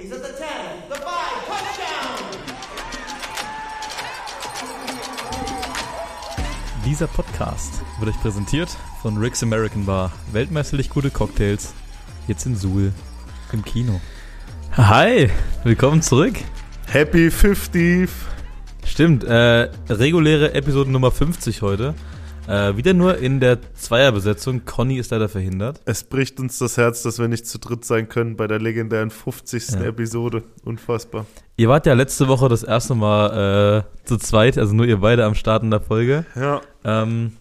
He's at the 10, the 5, touchdown! Dieser Podcast wird euch präsentiert von Rick's American Bar. Weltmeisterlich gute Cocktails. Jetzt in Suhl im Kino. Hi, willkommen zurück. Happy 50. Stimmt, äh, reguläre Episode Nummer 50 heute. Äh, wieder nur in der Zweierbesetzung. Conny ist leider verhindert. Es bricht uns das Herz, dass wir nicht zu dritt sein können bei der legendären 50. Ja. Episode. Unfassbar. Ihr wart ja letzte Woche das erste Mal äh, zu zweit, also nur ihr beide am Start in der Folge. Ja. Ähm,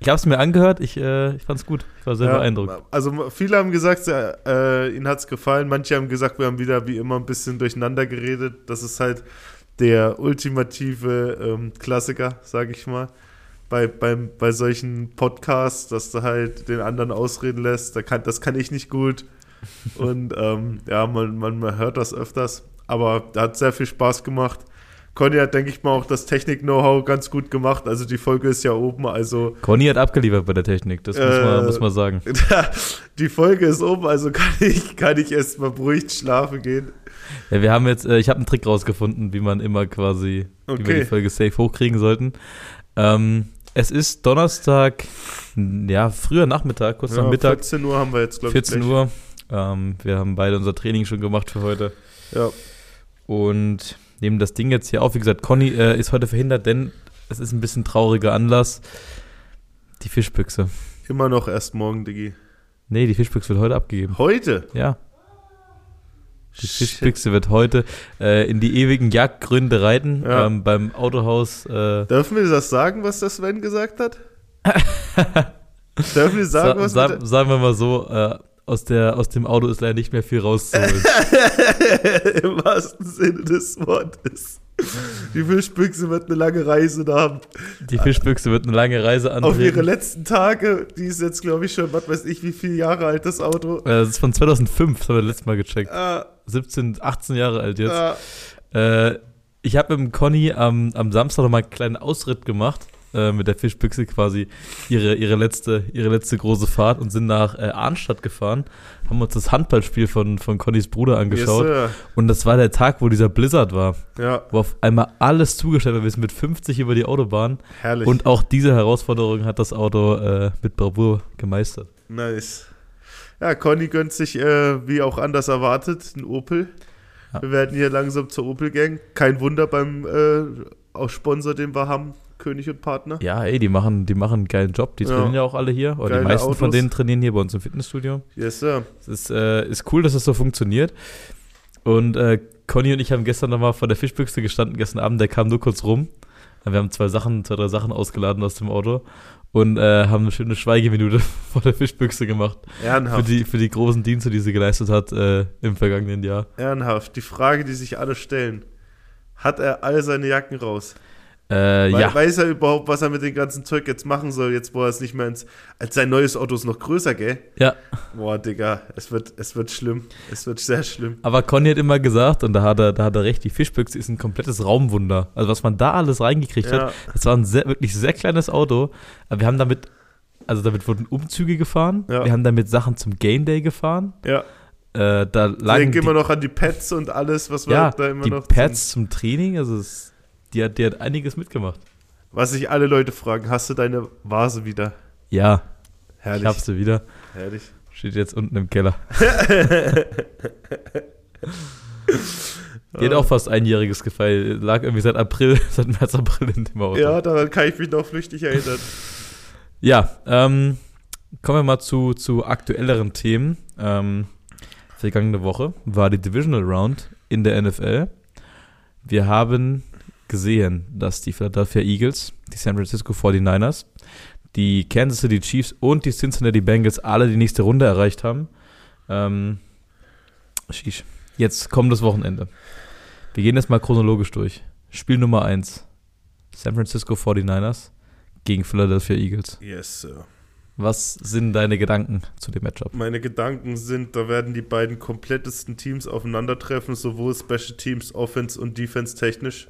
ich habe es mir angehört, ich, äh, ich fand's gut. Ich war sehr ja. beeindruckt. Also viele haben gesagt, äh, ihnen hat's gefallen. Manche haben gesagt, wir haben wieder wie immer ein bisschen durcheinander geredet. Das ist halt der ultimative ähm, Klassiker, sage ich mal. Bei, beim, bei solchen Podcasts, dass du halt den anderen ausreden lässt. Da kann, das kann ich nicht gut. Und ähm, ja, man, man, man hört das öfters. Aber da hat sehr viel Spaß gemacht. Conny hat, denke ich mal, auch das Technik-Know-how ganz gut gemacht. Also die Folge ist ja oben, also Conny hat abgeliefert bei der Technik, das muss, man, Äh, muss man sagen. die Folge ist oben, also kann ich, kann ich erst mal beruhigt schlafen gehen. Ja, wir haben jetzt, äh, ich habe einen Trick rausgefunden, wie man immer quasi, wie wir Okay. die Folge safe hochkriegen sollten. Ähm, es ist Donnerstag, ja, früher Nachmittag, kurz nach Ja, Mittag, 14 Uhr haben wir jetzt, glaube ich. 14 gleich. Uhr. Ähm, wir haben beide unser Training schon gemacht für heute Ja. und nehmen das Ding jetzt hier auf. Wie gesagt, Conny äh, ist heute verhindert, denn es ist ein bisschen trauriger Anlass. Die Fischbüchse. Immer noch erst morgen, Diggi. Nee, die Fischbüchse wird heute abgegeben. Heute? Ja. Die. Fischbüchse wird heute äh, in die ewigen Jagdgründe reiten Ja. ähm, beim Autohaus. Äh, Dürfen wir das sagen, was der Sven gesagt hat? Dürfen wir sagen, sa was sa sagen wir mal so, äh, aus, der, aus dem Auto ist leider nicht mehr viel rauszuholen. im wahrsten Sinne des Wortes. Die Fischbüchse wird eine lange Reise da haben. Die Fischbüchse wird eine lange Reise Auf ihre antreten. letzten Tage, die ist jetzt, glaube ich, schon, was weiß ich, wie viele Jahre alt, das Auto. Äh, das ist von 2005, das haben wir letztes Mal gecheckt. Ah, 17, 18 Jahre alt jetzt. ah, Äh, ich habe mit dem Conny am, am Samstag noch mal einen kleinen Ausritt gemacht. Äh, mit der Fischbüchse quasi ihre, ihre, letzte, ihre letzte große Fahrt und sind nach äh, Arnstadt gefahren, haben uns das Handballspiel von, von Connys Bruder angeschaut. yes, Und das war der Tag, wo dieser Blizzard war, ja, wo auf einmal alles zugestellt war. Wir sind mit 50 über die Autobahn. herrlich. Und auch diese Herausforderung hat das Auto äh, mit Bravour gemeistert. Nice. Ja, Conny gönnt sich, äh, wie auch anders erwartet, einen Opel. Ja. Wir werden hier langsam zur Opel-Gang. Kein Wunder beim äh, auch Sponsor, den wir haben, König und Partner. Ja, ey, die machen, die machen einen geilen Job. Die Ja. trainieren ja auch alle hier. Oder Geile die meisten von Autos. denen trainieren hier bei uns im Fitnessstudio. Yes, sir. Es ist, äh, ist cool, dass das so funktioniert. Und äh, Conny und ich haben gestern nochmal vor der Fischbüchse gestanden, gestern Abend, der kam nur kurz rum. Wir haben zwei Sachen, zwei, drei Sachen ausgeladen aus dem Auto und äh, haben eine schöne Schweigeminute vor der Fischbüchse gemacht. Für Ehrenhaft. die, für die großen Dienste, die sie geleistet hat äh, im vergangenen Jahr. Ehrenhaft. Die Frage, die sich alle stellen: Hat er all seine Jacken raus? Äh, Weil, ja, Weiß er überhaupt, was er mit dem ganzen Zeug jetzt machen soll, jetzt wo er es nicht mehr ins. Als sein neues Auto ist noch größer, gell? ja. Boah, Digga, es wird, es wird schlimm. Es wird sehr schlimm. Aber Conny hat immer gesagt, und da hat er, da hat er recht, die Fischbüchse ist ein komplettes Raumwunder. Also was man da alles reingekriegt Ja. hat, das war ein sehr, wirklich sehr kleines Auto. Aber wir haben damit, also damit wurden Umzüge gefahren, Ja. wir haben damit Sachen zum Game Day gefahren. Ja. Äh, da Ich lagen denke die, immer noch an die Pads und alles, was wir ja, da immer die noch. Pads zum Training, also es, die, hat, die hat einiges mitgemacht. Was sich alle Leute fragen, hast du deine Vase wieder? Ja, Herrlich. ich hab sie wieder. Herrlich. Steht jetzt unten im Keller. Die hat auch fast einjähriges gefeiert. Lag irgendwie seit April, seit März, April in dem Auto. Ja, daran kann ich mich noch flüchtig erinnern. Ja, ähm, kommen wir mal zu, zu aktuelleren Themen. Ähm, vergangene Woche war die Divisional Round in der NFL. Wir haben gesehen, dass die Philadelphia Eagles, die San Francisco 49ers, die Kansas City Chiefs und die Cincinnati Bengals alle die nächste Runde erreicht haben. Ähm, sheesh. Jetzt kommt das Wochenende. Wir gehen jetzt mal chronologisch durch. Spiel Nummer 1. San Francisco 49ers gegen Philadelphia Eagles. Yes, Sir. Was sind deine Gedanken zu dem Matchup? Meine Gedanken sind, da werden die beiden komplettesten Teams aufeinandertreffen, sowohl Special Teams, Offense und Defense technisch.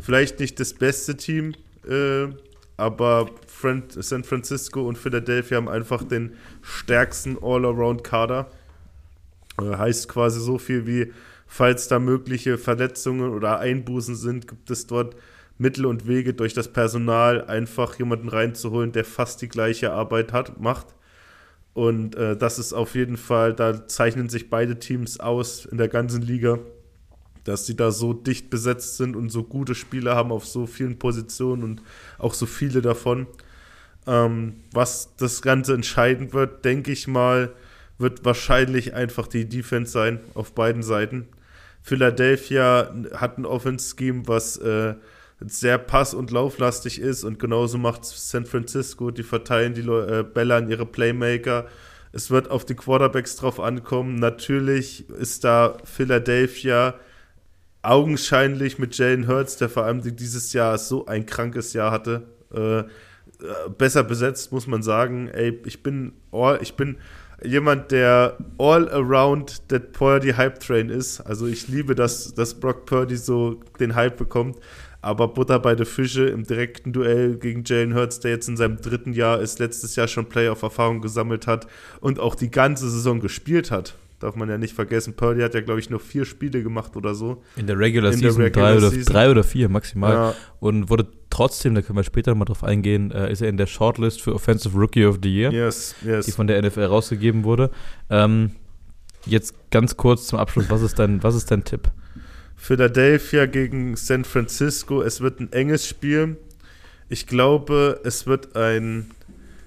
Vielleicht nicht das beste Team, äh, aber San Francisco und Philadelphia haben einfach den stärksten All-Around-Kader. Äh, heißt quasi so viel wie falls da mögliche Verletzungen oder Einbußen sind, gibt es dort Mittel und Wege durch das Personal einfach jemanden reinzuholen, der fast die gleiche Arbeit hat, macht. Und äh, das ist auf jeden Fall, da zeichnen sich beide Teams aus in der ganzen Liga, dass sie da so dicht besetzt sind und so gute Spieler haben auf so vielen Positionen und auch so viele davon. Ähm, was das Ganze entscheiden wird, denke ich mal, wird wahrscheinlich einfach die Defense sein auf beiden Seiten. Philadelphia hat ein Offense-Scheme, was äh, sehr pass- und lauflastig ist und genauso macht San Francisco. Die verteilen die äh, Bälle an ihre Playmaker. Es wird auf die Quarterbacks drauf ankommen. Natürlich ist da Philadelphia augenscheinlich mit Jalen Hurts, der vor allem dieses Jahr so ein krankes Jahr hatte, äh, besser besetzt, muss man sagen. Ey, ich bin, all, ich bin jemand, der all around that Purdy Hype Train ist. Also ich liebe, dass, dass Brock Purdy so den Hype bekommt. Aber Butter bei der Fische im direkten Duell gegen Jalen Hurts, der jetzt in seinem dritten Jahr ist, letztes Jahr schon Playoff-Erfahrung gesammelt hat und auch die ganze Saison gespielt hat. Darf man ja nicht vergessen. Purdy hat ja, glaube ich, nur vier Spiele gemacht oder so. In der Regular in Season, der Regular drei, oder, Season. drei oder vier maximal. Ja. Und wurde trotzdem, da können wir später mal drauf eingehen, äh, ist er in der Shortlist für Offensive Rookie of the Year, yes, yes. die von der NFL rausgegeben wurde. Ähm, jetzt ganz kurz zum Abschluss, was ist dein, was ist dein Tipp? Philadelphia gegen San Francisco. Es wird ein enges Spiel. Ich glaube, es wird ein,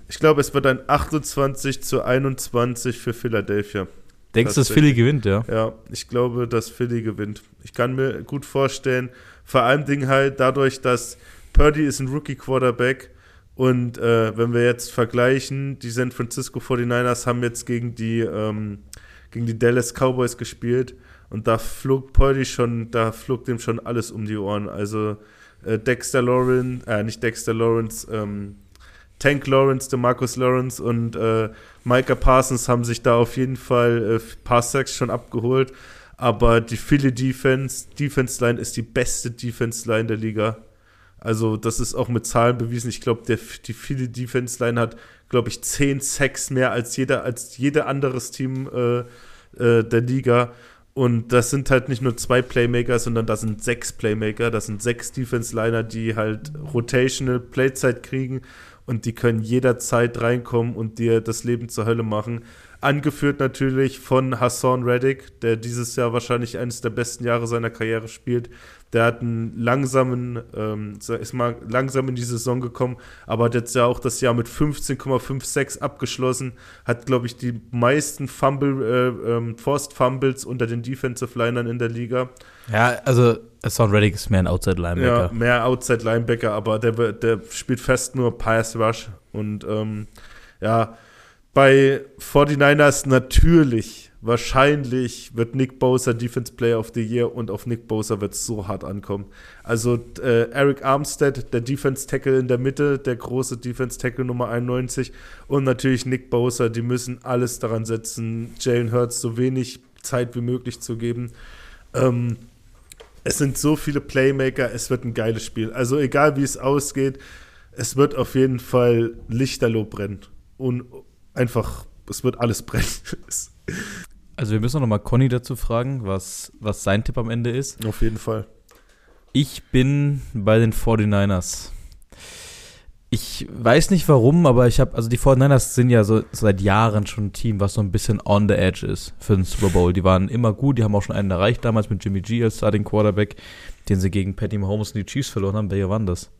ich glaube, es wird ein 28 zu 21 für Philadelphia. Denkst du, dass Philly gewinnt, ja? Ja, ich glaube, dass Philly gewinnt. Ich kann mir gut vorstellen, vor allem Ding halt dadurch, dass Purdy ist ein Rookie-Quarterback und äh, wenn wir jetzt vergleichen, die San Francisco 49ers haben jetzt gegen die, ähm, gegen die Dallas Cowboys gespielt und da flog Purdy schon, da flog dem schon alles um die Ohren. Also äh, Dexter Lawrence, äh, nicht Dexter Lawrence, ähm, Tank Lawrence, DeMarcus Lawrence und äh, Micah Parsons haben sich da auf jeden Fall äh, paar Sacks schon abgeholt. Aber die Philly Defense, Defense Line ist die beste Defense Line der Liga. Also, das ist auch mit Zahlen bewiesen. Ich glaube, die Philly Defense Line hat, glaube ich, zehn Sacks mehr als jeder, als jeder anderes Team äh, äh, der Liga. Und das sind halt nicht nur zwei Playmaker, sondern das sind sechs Playmaker, das sind sechs Defense-Liner, die halt rotational Playzeit kriegen und die können jederzeit reinkommen und dir das Leben zur Hölle machen. Angeführt natürlich von Hassan Reddick, der dieses Jahr wahrscheinlich eines der besten Jahre seiner Karriere spielt. Der hat einen langsamen, ähm, ist mal langsam in die Saison gekommen, aber hat jetzt ja auch das Jahr mit 15,56 abgeschlossen. Hat, glaube ich, die meisten Fumble, äh, ähm, Forced Fumbles unter den Defensive Linern in der Liga. Ja, also Hassan Reddick ist mehr ein Outside Linebacker. Ja, mehr Outside Linebacker, aber der, der spielt fest nur Pass Rush und ähm, ja, bei 49ers natürlich, wahrscheinlich wird Nick Bosa Defense Player of the Year und auf Nick Bosa wird es so hart ankommen. Also äh, Eric Armstead, der Defense Tackle in der Mitte, der große Defense Tackle Nummer 91 und natürlich Nick Bosa, die müssen alles daran setzen, Jalen Hurts so wenig Zeit wie möglich zu geben. Ähm, es sind so viele Playmaker, es wird ein geiles Spiel. Also egal wie es ausgeht, es wird auf jeden Fall Lichterloh brennen. Und einfach, es wird alles brennen. also wir müssen noch mal Conny dazu fragen, was, was sein Tipp am Ende ist. Auf jeden Fall. Ich bin bei den 49ers. Ich weiß nicht warum, aber ich habe, also die 49ers sind ja so seit Jahren schon ein Team, was so ein bisschen on the edge ist für den Super Bowl. Die waren immer gut, die haben auch schon einen erreicht damals mit Jimmy G als Starting Quarterback, den sie gegen Patty Mahomes und die Chiefs verloren haben. Welcher war das?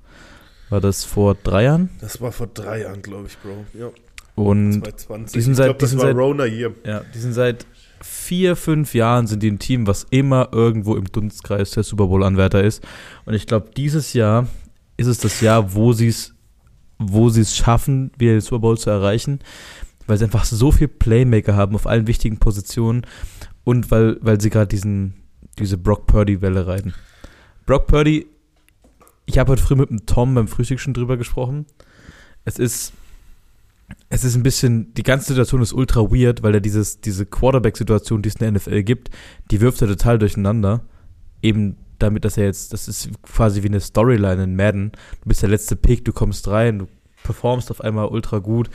War das vor drei Jahren? Das war vor drei Jahren, glaube ich, Bro. Ja. Und 2020. die sind seit, glaub, die sind seit, Rona hier. Ja, die sind seit vier, fünf Jahren sind die ein Team, was immer irgendwo im Dunstkreis der Super Bowl-Anwärter ist. Und ich glaube, dieses Jahr ist es das Jahr, wo sie es wo sie es schaffen, wieder den Super Bowl zu erreichen, weil sie einfach so viel Playmaker haben auf allen wichtigen Positionen und weil, weil sie gerade diesen, diese Brock Purdy-Welle reiten. Brock Purdy, ich habe heute früh mit dem Tom beim Frühstück schon drüber gesprochen. Es ist, es ist ein bisschen, die ganze Situation ist ultra weird, weil er dieses, diese Quarterback-Situation, die es in der NFL gibt, die wirft er total durcheinander. Eben damit, dass er jetzt, das ist quasi wie eine Storyline in Madden. Du bist der letzte Pick, du kommst rein, du performst auf einmal ultra gut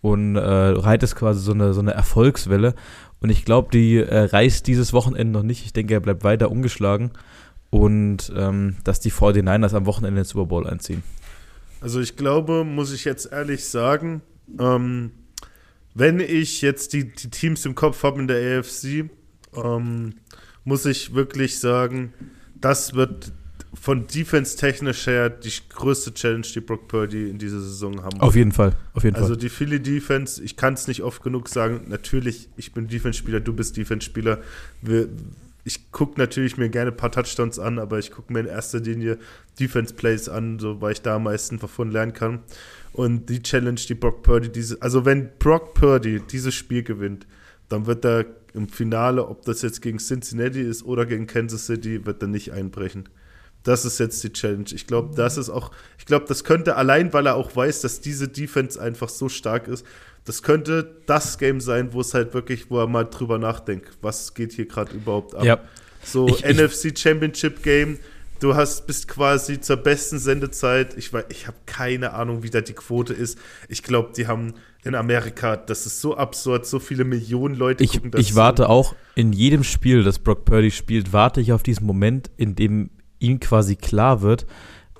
und äh, reitest quasi so eine, so eine Erfolgswelle. Und ich glaube, die äh, reißt dieses Wochenende noch nicht. Ich denke, er bleibt weiter ungeschlagen. Und ähm, dass die 49ers am Wochenende den Super Bowl einziehen. Also ich glaube, muss ich jetzt ehrlich sagen, ähm, wenn ich jetzt die, die Teams im Kopf habe in der AFC, ähm, muss ich wirklich sagen, das wird von defense-technisch her die größte Challenge, die Brock Purdy in dieser Saison haben Auf jeden Fall, auf jeden Also Fall. die Philly Defense, ich kann es nicht oft genug sagen. Natürlich, ich bin Defense-Spieler, du bist Defense-Spieler. Ich gucke natürlich mir gerne ein paar Touchdowns an, aber ich gucke mir in erster Linie Defense-Plays an, so weil ich da am meisten davon lernen kann. Und die Challenge, die Brock Purdy diese, also wenn Brock Purdy dieses Spiel gewinnt, dann wird er im Finale, ob das jetzt gegen Cincinnati ist oder gegen Kansas City, wird er nicht einbrechen. Das ist jetzt die Challenge. Ich glaube, das ist auch, ich glaube, das könnte allein, weil er auch weiß, dass diese Defense einfach so stark ist, das könnte das Game sein, wo es halt wirklich, wo er mal drüber nachdenkt, was geht hier gerade überhaupt ab. Ja. So Ich- ich- NFC Championship Game, du hast bist quasi zur besten Sendezeit. Ich weiß, ich habe keine Ahnung, wie da die Quote ist. Ich glaube, die haben in Amerika, das ist so absurd, so viele Millionen Leute Ich, gucken das. ich warte auch in jedem Spiel, das Brock Purdy spielt, warte ich auf diesen Moment, in dem ihm quasi klar wird,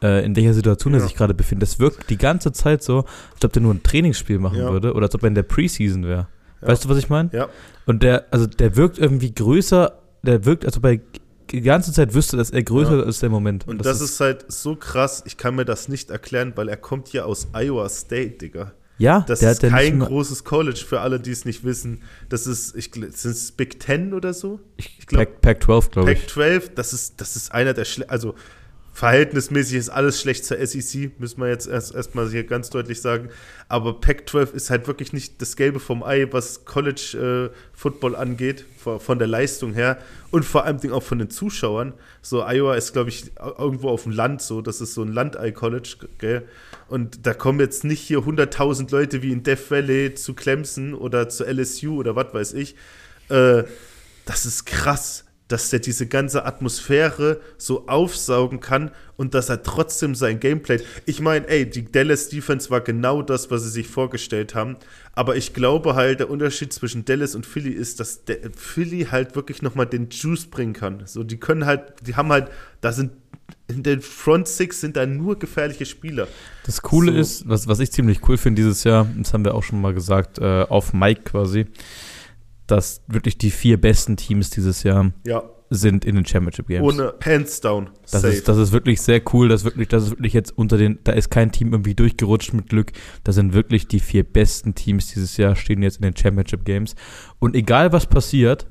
äh, in welcher Situation er Ja. sich gerade befindet. Das wirkt die ganze Zeit so, als ob der nur ein Trainingsspiel machen Ja. würde oder als ob er in der Preseason wäre. Ja. Weißt du, was ich meine? Ja, Und der, also der wirkt irgendwie größer, der wirkt, als ob er die ganze Zeit wüsste, dass er größer Ja. ist der Moment. und das, ist halt so krass, ich kann mir das nicht erklären, weil er kommt ja aus Iowa State, Digga. ja, Das ist kein großes College für alle, die es nicht wissen. Das ist, ich sind es Big Ten oder so? ich ich glaub- Pac, Pac 12, glaube ich. Pac-12, das ist, das ist einer der schle also verhältnismäßig ist alles schlecht zur SEC, müssen wir jetzt erst erstmal hier ganz deutlich sagen. Aber Pac-12 ist halt wirklich nicht das Gelbe vom Ei, was College äh, Football angeht, von, der Leistung her und vor allem auch von den Zuschauern. So Iowa ist, glaube ich, irgendwo auf dem Land so, das ist so ein Landei-College, gell? Und da kommen jetzt nicht hier 100.000 Leute wie in Death Valley zu Clemson oder zu LSU oder was weiß ich. Äh, das ist krass, dass der diese ganze Atmosphäre so aufsaugen kann und dass er trotzdem sein Gameplay. Ich meine, ey, die Dallas Defense war genau das, was sie sich vorgestellt haben. Aber ich glaube halt, der Unterschied zwischen Dallas und Philly ist, dass der Philly halt wirklich nochmal den Juice bringen kann. So, die können halt, die haben halt, da sind in den Front Six sind da nur gefährliche Spieler. Das Coole So. ist, was, was ich ziemlich cool finde dieses Jahr, das haben wir auch schon mal gesagt, äh, auf Mike quasi, dass wirklich die vier besten Teams dieses Jahr Ja, sind in den Championship Games. ohne Hands down. das, safe. ist, das ist wirklich sehr cool, dass wirklich, das ist wirklich jetzt unter den, da ist kein Team irgendwie durchgerutscht mit Glück. Da sind wirklich die vier besten Teams dieses Jahr, stehen jetzt in den Championship Games. Und egal was passiert,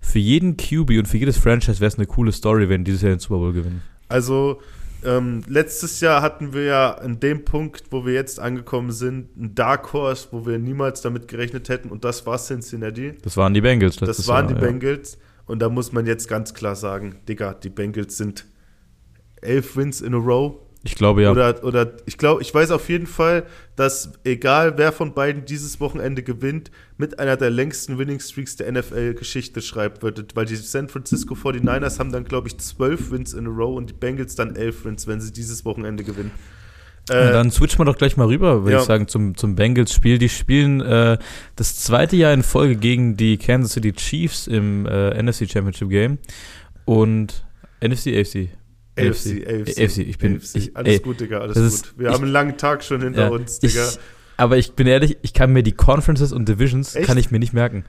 für jeden QB und für jedes Franchise wäre es eine coole Story, wenn die dieses Jahr den Super Bowl gewinnen. Also ähm, letztes Jahr hatten wir ja an dem Punkt, wo wir jetzt angekommen sind, ein Dark Horse, wo wir niemals damit gerechnet hätten und das war Cincinnati. Das waren die Bengals Das waren Jahr. die ja. Bengals und da muss man jetzt ganz klar sagen, Digga, die Bengals sind elf Wins in a row. Ich glaube ja. Oder, oder ich glaube, ich weiß auf jeden Fall, dass egal wer von beiden dieses Wochenende gewinnt, mit einer der längsten Winning Streaks der NFL Geschichte schreibt wird. Weil die San Francisco 49ers haben dann, glaube ich, zwölf Wins in a row und die Bengals dann elf Wins, wenn sie dieses Wochenende gewinnen. Ja, Äh, dann switchen wir doch gleich mal rüber, würde ja. ich sagen, zum, zum Bengals-Spiel. Die spielen äh, das zweite Jahr in Folge gegen die Kansas City Chiefs im äh, NFC Championship Game. Und NFC, AFC. AFC, AFC, AFC, ich bin. AFC. Ich, alles ey, gut, Digga, alles gut. ist- Wir ich- haben einen langen Tag schon hinter ja, uns, ich, Digga. aber ich bin ehrlich, ich kann mir die Conferences und Divisions Echt? kann ich mir nicht merken.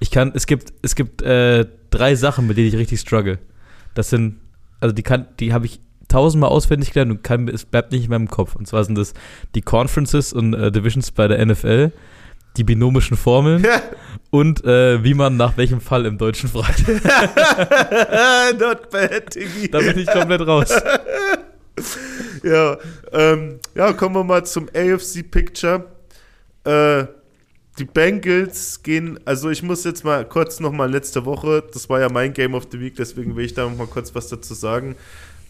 Ich kann, es gibt, es gibt äh, drei Sachen, mit denen ich richtig struggle. Das sind, also die kann, die habe ich tausendmal auswendig gelernt und kann, es bleibt nicht in meinem Kopf. Und zwar sind das die Conferences und äh, Divisions bei der NFL, die binomischen Formeln und äh, wie man nach welchem Fall im Deutschen fragt. Not bad, Diggi. da bin ich komplett raus. Ja, ähm, ja, kommen wir mal zum AFC Picture. Äh, die Bengals gehen, also ich muss jetzt mal kurz nochmal letzte Woche, das war ja mein Game of the Week, deswegen will ich da noch mal kurz was dazu sagen.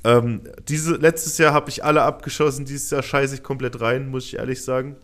Ähm, diese, letztes Jahr habe ich alle abgeschossen, dieses Jahr scheiße ich komplett rein, muss ich ehrlich sagen,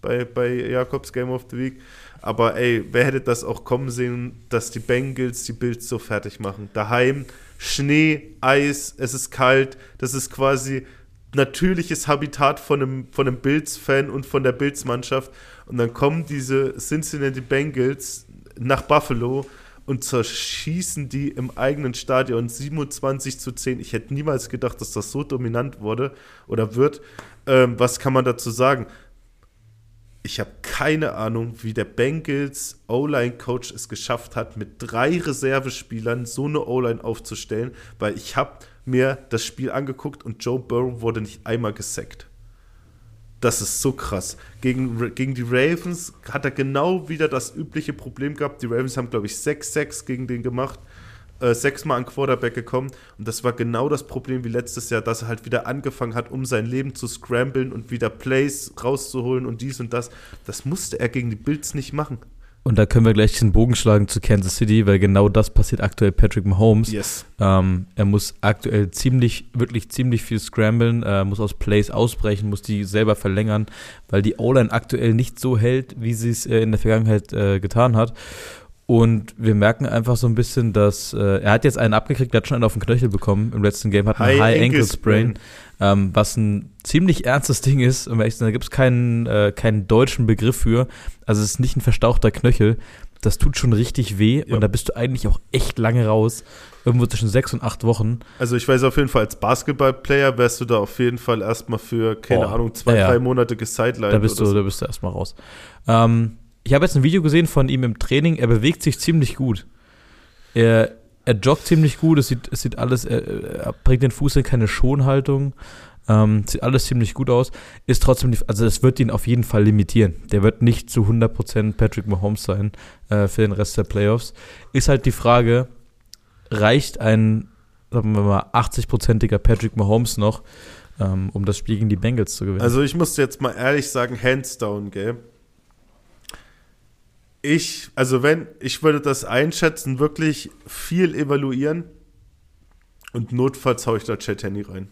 bei, bei Jakobs Game of the Week. Aber ey, wer hätte das auch kommen sehen, dass die Bengals die Bills so fertig machen? Daheim, Schnee, Eis, es ist kalt, das ist quasi natürliches Habitat von einem, von einem Bills-Fan und von der Bills-Mannschaft. Und dann kommen diese Cincinnati Bengals, nach Buffalo und zerschießen die im eigenen Stadion 27 zu 10. Ich hätte niemals gedacht, dass das so dominant wurde oder wird. Ähm, was kann man dazu sagen? Ich habe keine Ahnung, wie der Bengals O-Line-Coach es geschafft hat, mit drei Reservespielern so eine O-Line aufzustellen, weil ich habe mir das Spiel angeguckt und Joe Burrow wurde nicht einmal gesackt. Das ist so krass. Gegen, gegen die Ravens hat er genau wieder das übliche Problem gehabt. Die Ravens haben, glaube ich, 6-6 gegen den gemacht. Äh, sechsmal an Quarterback gekommen. Und das war genau das Problem wie letztes Jahr, dass er halt wieder angefangen hat, um sein Leben zu scramblen und wieder Plays rauszuholen und dies und das. Das musste er gegen die Bills nicht machen. Und da können wir gleich den Bogen schlagen zu Kansas City, weil genau das passiert aktuell Patrick Mahomes. Yes. Ähm, er muss aktuell ziemlich, wirklich ziemlich viel scramblen, äh, muss aus Plays ausbrechen, muss die selber verlängern, weil die O-Line aktuell nicht so hält, wie sie es äh, in der Vergangenheit äh, getan hat. Und wir merken einfach so ein bisschen, dass äh, er hat jetzt einen abgekriegt, der hat schon einen auf den Knöchel bekommen im letzten Game, hat einen High, High Ankle Sprain, ähm, was ein ziemlich ernstes Ding ist. Um ehrlich zu sein, da gibt es keinen, äh, keinen deutschen Begriff für. Also es ist nicht ein verstauchter Knöchel. Das tut schon richtig weh ja. und da bist du eigentlich auch echt lange raus. Irgendwo zwischen sechs und acht Wochen. Also ich weiß auf jeden Fall, als Basketballplayer wärst du da auf jeden Fall erstmal für, keine oh, Ahnung, zwei, ja, drei Monate gesidelined. Da bist du, so. da bist du erstmal raus. Ähm, ich habe jetzt ein Video gesehen von ihm im Training. Er bewegt sich ziemlich gut. Er, er joggt ziemlich gut. Es sieht, es sieht alles, er, er bringt den Fuß in keine Schonhaltung. Ähm, sieht alles ziemlich gut aus. Ist trotzdem, also es wird ihn auf jeden Fall limitieren. Der wird nicht zu 100% Patrick Mahomes sein äh, für den Rest der Playoffs. Ist halt die Frage, reicht ein, sagen wir mal, 80%iger Patrick Mahomes noch, ähm, um das Spiel gegen die Bengals zu gewinnen? Also ich muss jetzt mal ehrlich sagen, hands down, gell? Ich, also wenn, ich würde das einschätzen, wirklich viel evaluieren und notfalls haue ich da Chat Henny rein.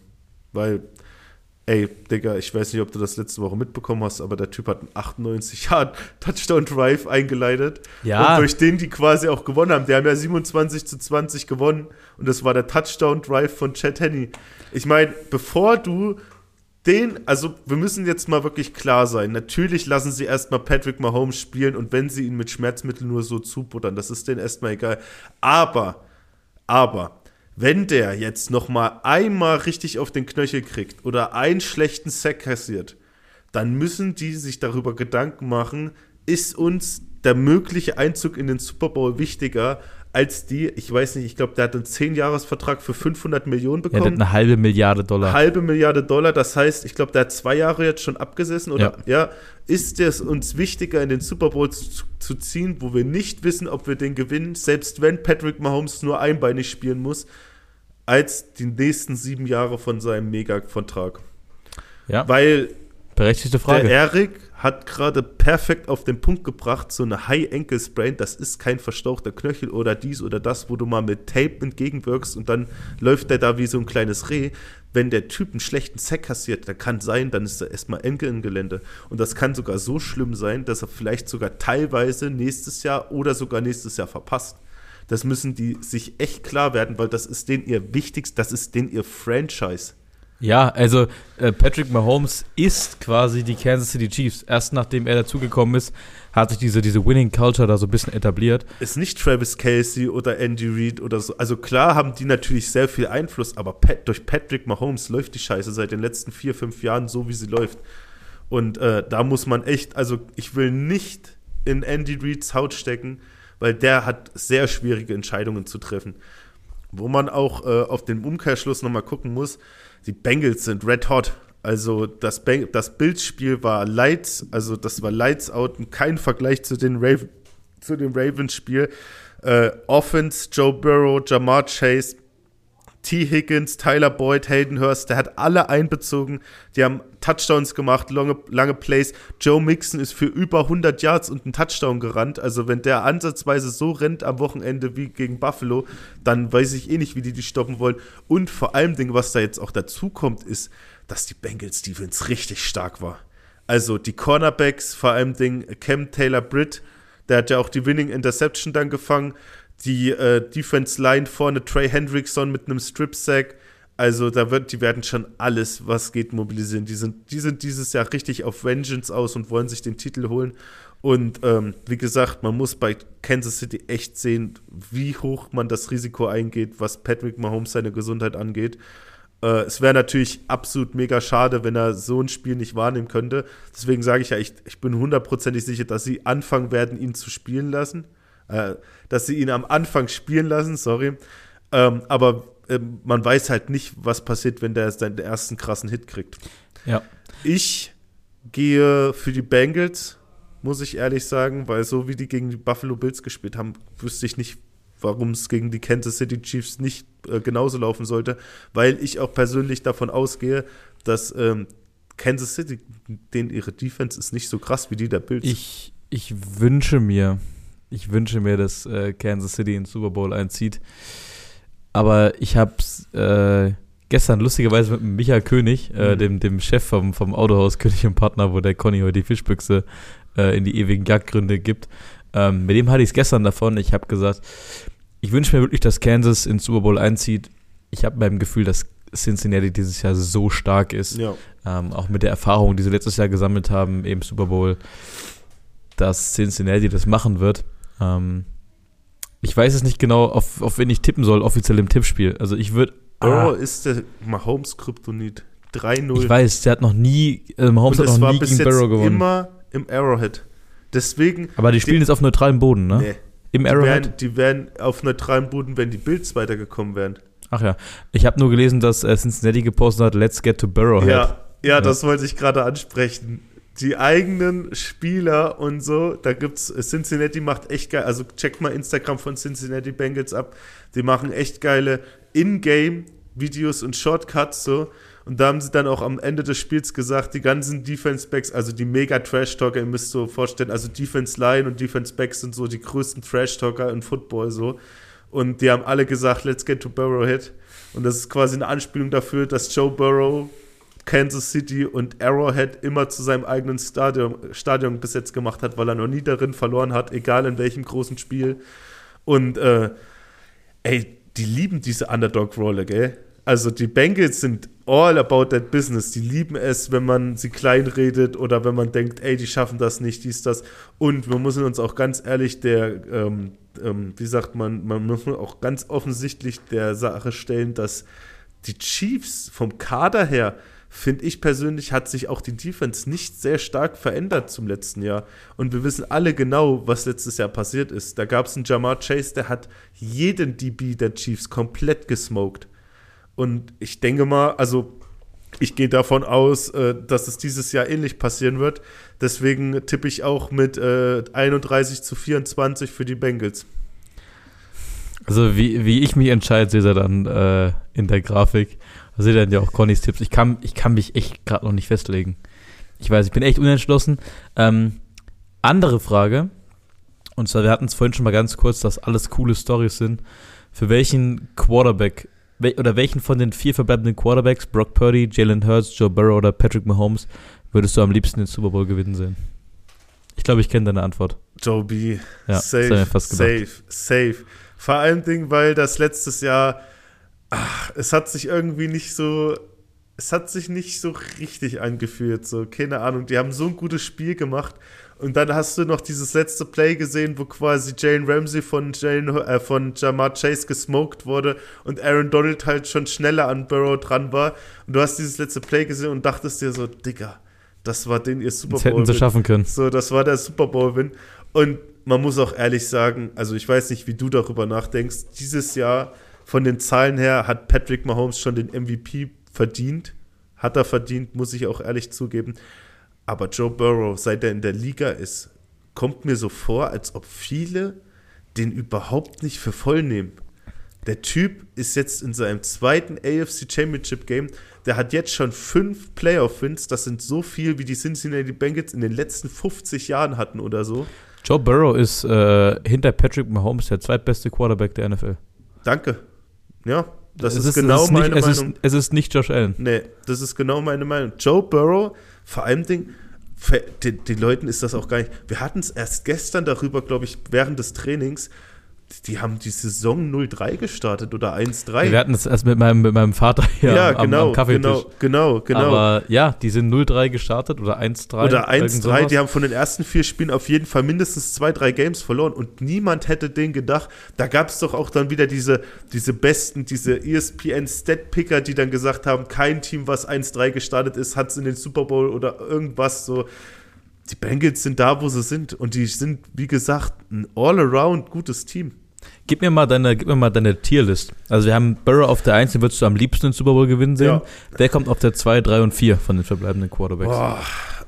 Weil, ey, Digga, ich weiß nicht, ob du das letzte Woche mitbekommen hast, aber der Typ hat einen 98 Yard Touchdown Drive eingeleitet. Ja. Und durch den die quasi auch gewonnen haben. Die haben ja 27 zu 20 gewonnen und das war der Touchdown Drive von Chat Henny. Ich meine, bevor du den, also wir müssen jetzt mal wirklich klar sein. Natürlich lassen sie erstmal Patrick Mahomes spielen und wenn sie ihn mit Schmerzmitteln nur so zubuttern, das ist denen erstmal egal. Aber, aber, wenn der jetzt noch mal einmal richtig auf den Knöchel kriegt oder einen schlechten Sack kassiert, dann müssen die sich darüber Gedanken machen, ist uns der mögliche Einzug in den Super Bowl wichtiger als die, ich weiß nicht, ich glaube, der hat einen 10-Jahres-Vertrag für 500 Millionen bekommen. Ja, eine halbe Milliarde Dollar. Halbe Milliarde Dollar, das heißt, ich glaube, der hat zwei Jahre jetzt schon abgesessen. Oder ja, ja ist es uns wichtiger, in den Super Bowl zu, zu, ziehen, wo wir nicht wissen, ob wir den gewinnen, selbst wenn Patrick Mahomes nur einbeinig spielen muss, als die nächsten sieben Jahre von seinem Mega-Vertrag? Ja. Weil Berechtigte Frage. Der Erik hat gerade perfekt auf den Punkt gebracht, so eine High Ankle Sprain, das ist kein verstauchter Knöchel oder dies oder das, wo du mal mit Tape entgegenwirkst und dann läuft der da wie so ein kleines Reh. Wenn der Typ einen schlechten Sack kassiert, dann kann sein, dann ist er erstmal Enkel im Gelände. Und das kann sogar so schlimm sein, dass er vielleicht sogar teilweise nächstes Jahr oder sogar nächstes Jahr verpasst. Das müssen die sich echt klar werden, weil das ist denen ihr wichtigstes, das ist denen ihr Franchise. Ja, also äh, Patrick Mahomes ist quasi die Kansas City Chiefs. Erst nachdem er dazugekommen ist, hat sich diese, diese Winning Culture da so ein bisschen etabliert. Ist nicht Travis Kelsey oder Andy Reid oder so. Also klar haben die natürlich sehr viel Einfluss, aber Pat, durch Patrick Mahomes läuft die Scheiße seit den letzten vier, fünf Jahren so, wie sie läuft. Und äh, da muss man echt, also ich will nicht in Andy Reids Haut stecken, weil der hat sehr schwierige Entscheidungen zu treffen. Wo man auch äh, auf den Umkehrschluss nochmal gucken muss, die Bengals sind red hot. Also das, Bang das Bildspiel war Lights, also das war Lights out und kein Vergleich zu, den Raven zu dem Ravens-Spiel. Äh, Offense, Joe Burrow, Jamar Chase, T. Higgins, Tyler Boyd, Hayden Hurst, der hat alle einbezogen. Die haben Touchdowns gemacht, lange, lange Plays. Joe Mixon ist für über 100 Yards und einen Touchdown gerannt. Also wenn der ansatzweise so rennt am Wochenende wie gegen Buffalo, dann weiß ich eh nicht, wie die die stoppen wollen. Und vor allem, was da jetzt auch dazu kommt, ist, dass die Bengals Defense richtig stark war. Also die Cornerbacks, vor allem Cam Taylor Britt, der hat ja auch die Winning Interception dann gefangen die äh, Defense Line vorne, Trey Hendrickson mit einem Strip Sack. Also da wird, die werden schon alles, was geht, mobilisieren. Die sind, die sind dieses Jahr richtig auf Vengeance aus und wollen sich den Titel holen. Und ähm, wie gesagt, man muss bei Kansas City echt sehen, wie hoch man das Risiko eingeht, was Patrick Mahomes seine Gesundheit angeht. Äh, es wäre natürlich absolut mega schade, wenn er so ein Spiel nicht wahrnehmen könnte. Deswegen sage ich ja, ich, ich bin hundertprozentig sicher, dass sie anfangen werden, ihn zu spielen lassen. Äh, dass sie ihn am Anfang spielen lassen, sorry. Ähm, aber äh, man weiß halt nicht, was passiert, wenn der seinen ersten krassen Hit kriegt. Ja. Ich gehe für die Bengals, muss ich ehrlich sagen, weil so wie die gegen die Buffalo Bills gespielt haben, wüsste ich nicht, warum es gegen die Kansas City Chiefs nicht äh, genauso laufen sollte, weil ich auch persönlich davon ausgehe, dass ähm, Kansas City, denen ihre Defense ist nicht so krass wie die der Bills. Ich, ich wünsche mir, ich wünsche mir, dass äh, Kansas City in den Super Bowl einzieht. Aber ich habe äh, gestern lustigerweise mit Michael König, äh, Mhm. dem, dem Chef vom, vom Autohaus König und Partner, wo der Conny heute die Fischbüchse äh, in die ewigen Jagdgründe gibt. Ähm, mit dem hatte ich es gestern davon. Ich habe gesagt, ich wünsche mir wirklich, dass Kansas ins Super Bowl einzieht. Ich habe beim Gefühl, dass Cincinnati dieses Jahr so stark ist, ja. ähm, auch mit der Erfahrung, die sie letztes Jahr gesammelt haben im Super Bowl, dass Cincinnati das machen wird. Ähm, ich weiß es nicht genau, auf, auf wen ich tippen soll, offiziell im Tippspiel. Also ich würde. Burrow Ah, ist der Mahomes-Kryptonit. 3-0. ich weiß, der hat noch nie, äh, Mahomes hat noch nie gegen Barrow gewonnen. immer im Arrowhead. Deswegen, Aber die spielen jetzt auf neutralem Boden, ne? nee, Im Arrowhead. die wären auf neutralem Boden, wenn die Bills weitergekommen wären. Ach ja. Ich habe nur gelesen, dass äh, Cincinnati gepostet hat, let's get to Barrowhead. Ja, ja, das wollte ich gerade ansprechen. Die eigenen Spieler und so, da gibt's, Cincinnati macht echt geil, also checkt mal Instagram von Cincinnati Bengals ab, die machen echt geile In-Game-Videos und Shortcuts so. Und da haben sie dann auch am Ende des Spiels gesagt, die ganzen Defense-Backs, also die mega Trash-Talker, ihr müsst so vorstellen, also Defense-Line und Defense-Backs sind so die größten Trash-Talker in Football so. Und die haben alle gesagt, let's get to Burrowhead. Und das ist quasi eine Anspielung dafür, dass Joe Burrow Kansas City und Arrowhead immer zu seinem eigenen Stadion, Stadion bis jetzt gemacht hat, weil er noch nie darin verloren hat, egal in welchem großen Spiel. Und äh, ey, die lieben diese Underdog-Rolle, gell? Also die Bengals sind all about that business. Die lieben es, wenn man sie kleinredet oder wenn man denkt, ey, die schaffen das nicht, dies, das. Und wir müssen uns auch ganz ehrlich der, ähm, ähm, wie sagt man, man muss auch ganz offensichtlich der Sache stellen, dass die Chiefs vom Kader her, finde ich persönlich, hat sich auch die Defense nicht sehr stark verändert zum letzten Jahr. Und wir wissen alle genau, was letztes Jahr passiert ist. Da gab es einen Jamar Chase, der hat jeden DB der Chiefs komplett gesmoked. Und ich denke mal, also ich gehe davon aus, äh, dass es dieses Jahr ähnlich passieren wird. Deswegen tippe ich auch mit äh, 31 zu 24 für die Bengals. Also wie, wie ich mich entscheide, seht ihr dann äh, in der Grafik. Da seht ihr dann ja auch Connys Tipps. Ich kann, ich kann mich echt gerade noch nicht festlegen. Ich weiß, ich bin echt unentschlossen. Ähm, andere Frage. Und zwar, wir hatten es vorhin schon mal ganz kurz, dass alles coole Stories sind. Für welchen Quarterback wel oder welchen von den vier verbleibenden Quarterbacks, Brock Purdy, Jalen Hurts, Joe Burrow oder Patrick Mahomes, würdest du am liebsten den Super Bowl gewinnen sehen? Ich glaube, ich kenne deine Antwort. Joe B. Ja, safe, safe, safe. Vor allem Ding, weil das letztes Jahr, ach, es hat sich irgendwie nicht so, es hat sich nicht so richtig angefühlt. So, keine Ahnung. Die haben so ein gutes Spiel gemacht. Und dann hast du noch dieses letzte Play gesehen, wo quasi Jalen Ramsey von, Jalen, äh, von Jamar Chase gesmoked wurde und Aaron Donald halt schon schneller an Burrow dran war. Und du hast dieses letzte Play gesehen und dachtest dir so, Digga, das war den ihr Super Das Bowl. hätten sie Win. schaffen können. So, das war der Super Bowl-Win. Und man muss auch ehrlich sagen, also ich weiß nicht, wie du darüber nachdenkst, dieses Jahr von den Zahlen her hat Patrick Mahomes schon den MVP verdient. Hat er verdient, muss ich auch ehrlich zugeben. Aber Joe Burrow, seit er in der Liga ist, kommt mir so vor, als ob viele den überhaupt nicht für voll nehmen. Der Typ ist jetzt in seinem zweiten AFC Championship Game. Der hat jetzt schon fünf Playoff-Wins. Das sind so viel, wie die Cincinnati Bengals in den letzten 50 Jahren hatten oder so. Joe Burrow ist äh, hinter Patrick Mahomes der zweitbeste Quarterback der NFL. Danke. Ja, das Es ist, genau es meine nicht, es Meinung. Ist, es ist nicht Josh Allen. Nee, das ist genau meine Meinung. Joe Burrow, vor allem Ding, den, den Leuten ist das auch gar nicht. Wir hatten es erst gestern darüber, glaube ich, während des Trainings. Die haben die Saison 0-3 gestartet oder 1-3. Wir hatten das erst mit meinem, mit meinem Vater hier ja, am, genau, am Kaffeetisch. genau, genau, genau. Aber ja, die sind 0-3 gestartet oder 1-3. Oder irgend 1-3, sowas. die haben von den ersten vier Spielen auf jeden Fall mindestens zwei, drei Games verloren und niemand hätte den gedacht. Da gab es doch auch dann wieder diese, diese besten, diese ESPN-Stat-Picker, die dann gesagt haben, kein Team, was 1-3 gestartet ist, hat es in den Super Bowl oder irgendwas so. Die Bengals sind da, wo sie sind und die sind, wie gesagt, ein all-around gutes Team. Gib mir mal deine, gib mir mal deine Tierlist. Also wir haben Burrow auf der 1, den würdest du am liebsten den Super Bowl gewinnen sehen. Ja. Wer kommt auf der 2, 3 und 4 von den verbleibenden Quarterbacks? Boah,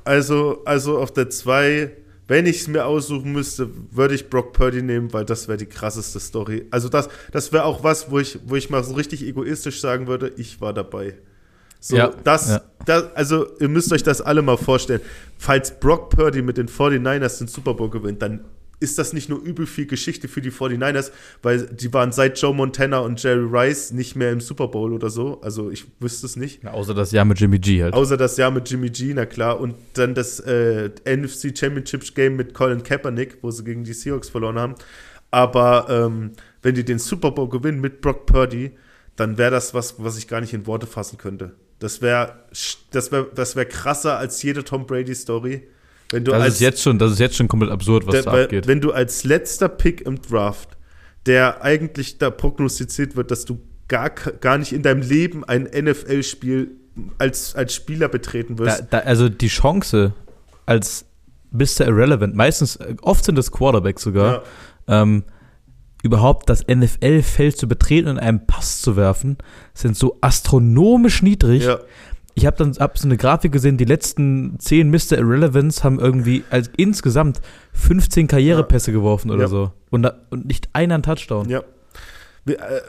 also, also auf der 2, wenn ich es mir aussuchen müsste, würde ich Brock Purdy nehmen, weil das wäre die krasseste Story. Also das, das wäre auch was, wo ich, wo ich mal so richtig egoistisch sagen würde, ich war dabei. So, Ja, das, ja. das, also ihr müsst euch das alle mal vorstellen. Falls Brock Purdy mit den 49ers den Super Bowl gewinnt, dann ist das nicht nur übel viel Geschichte für die 49ers, weil die waren seit Joe Montana und Jerry Rice nicht mehr im Super Bowl oder so. Also ich wüsste es nicht. Ja, außer das Jahr mit Jimmy G halt. Außer das Jahr mit Jimmy G, na klar. Und dann das äh, NFC Championship Game mit Colin Kaepernick, wo sie gegen die Seahawks verloren haben. Aber ähm, wenn die den Super Bowl gewinnen mit Brock Purdy, dann wäre das was, was ich gar nicht in Worte fassen könnte. Das wäre das wär, das wär krasser als jede Tom Brady-Story. Wenn du das als ist jetzt schon, das ist jetzt schon komplett absurd, was der, da abgeht. Wenn du als letzter Pick im Draft, der eigentlich da prognostiziert wird, dass du gar, gar nicht in deinem Leben ein NFL-Spiel als, als Spieler betreten Da, wirst. da, also die Chance als Mr. Irrelevant, meistens, äh, oft sind es Quarterbacks sogar, ähm, überhaupt das NFL-Feld zu betreten und einen Pass zu werfen, sind so astronomisch niedrig. ja. Ich habe dann hab so eine Grafik gesehen, die letzten 10 Mr. Irrelevants haben irgendwie als insgesamt 15 Karrierepässe geworfen oder Ja. so. Und, da, und nicht einer ein Touchdown. Ja. Wir, äh,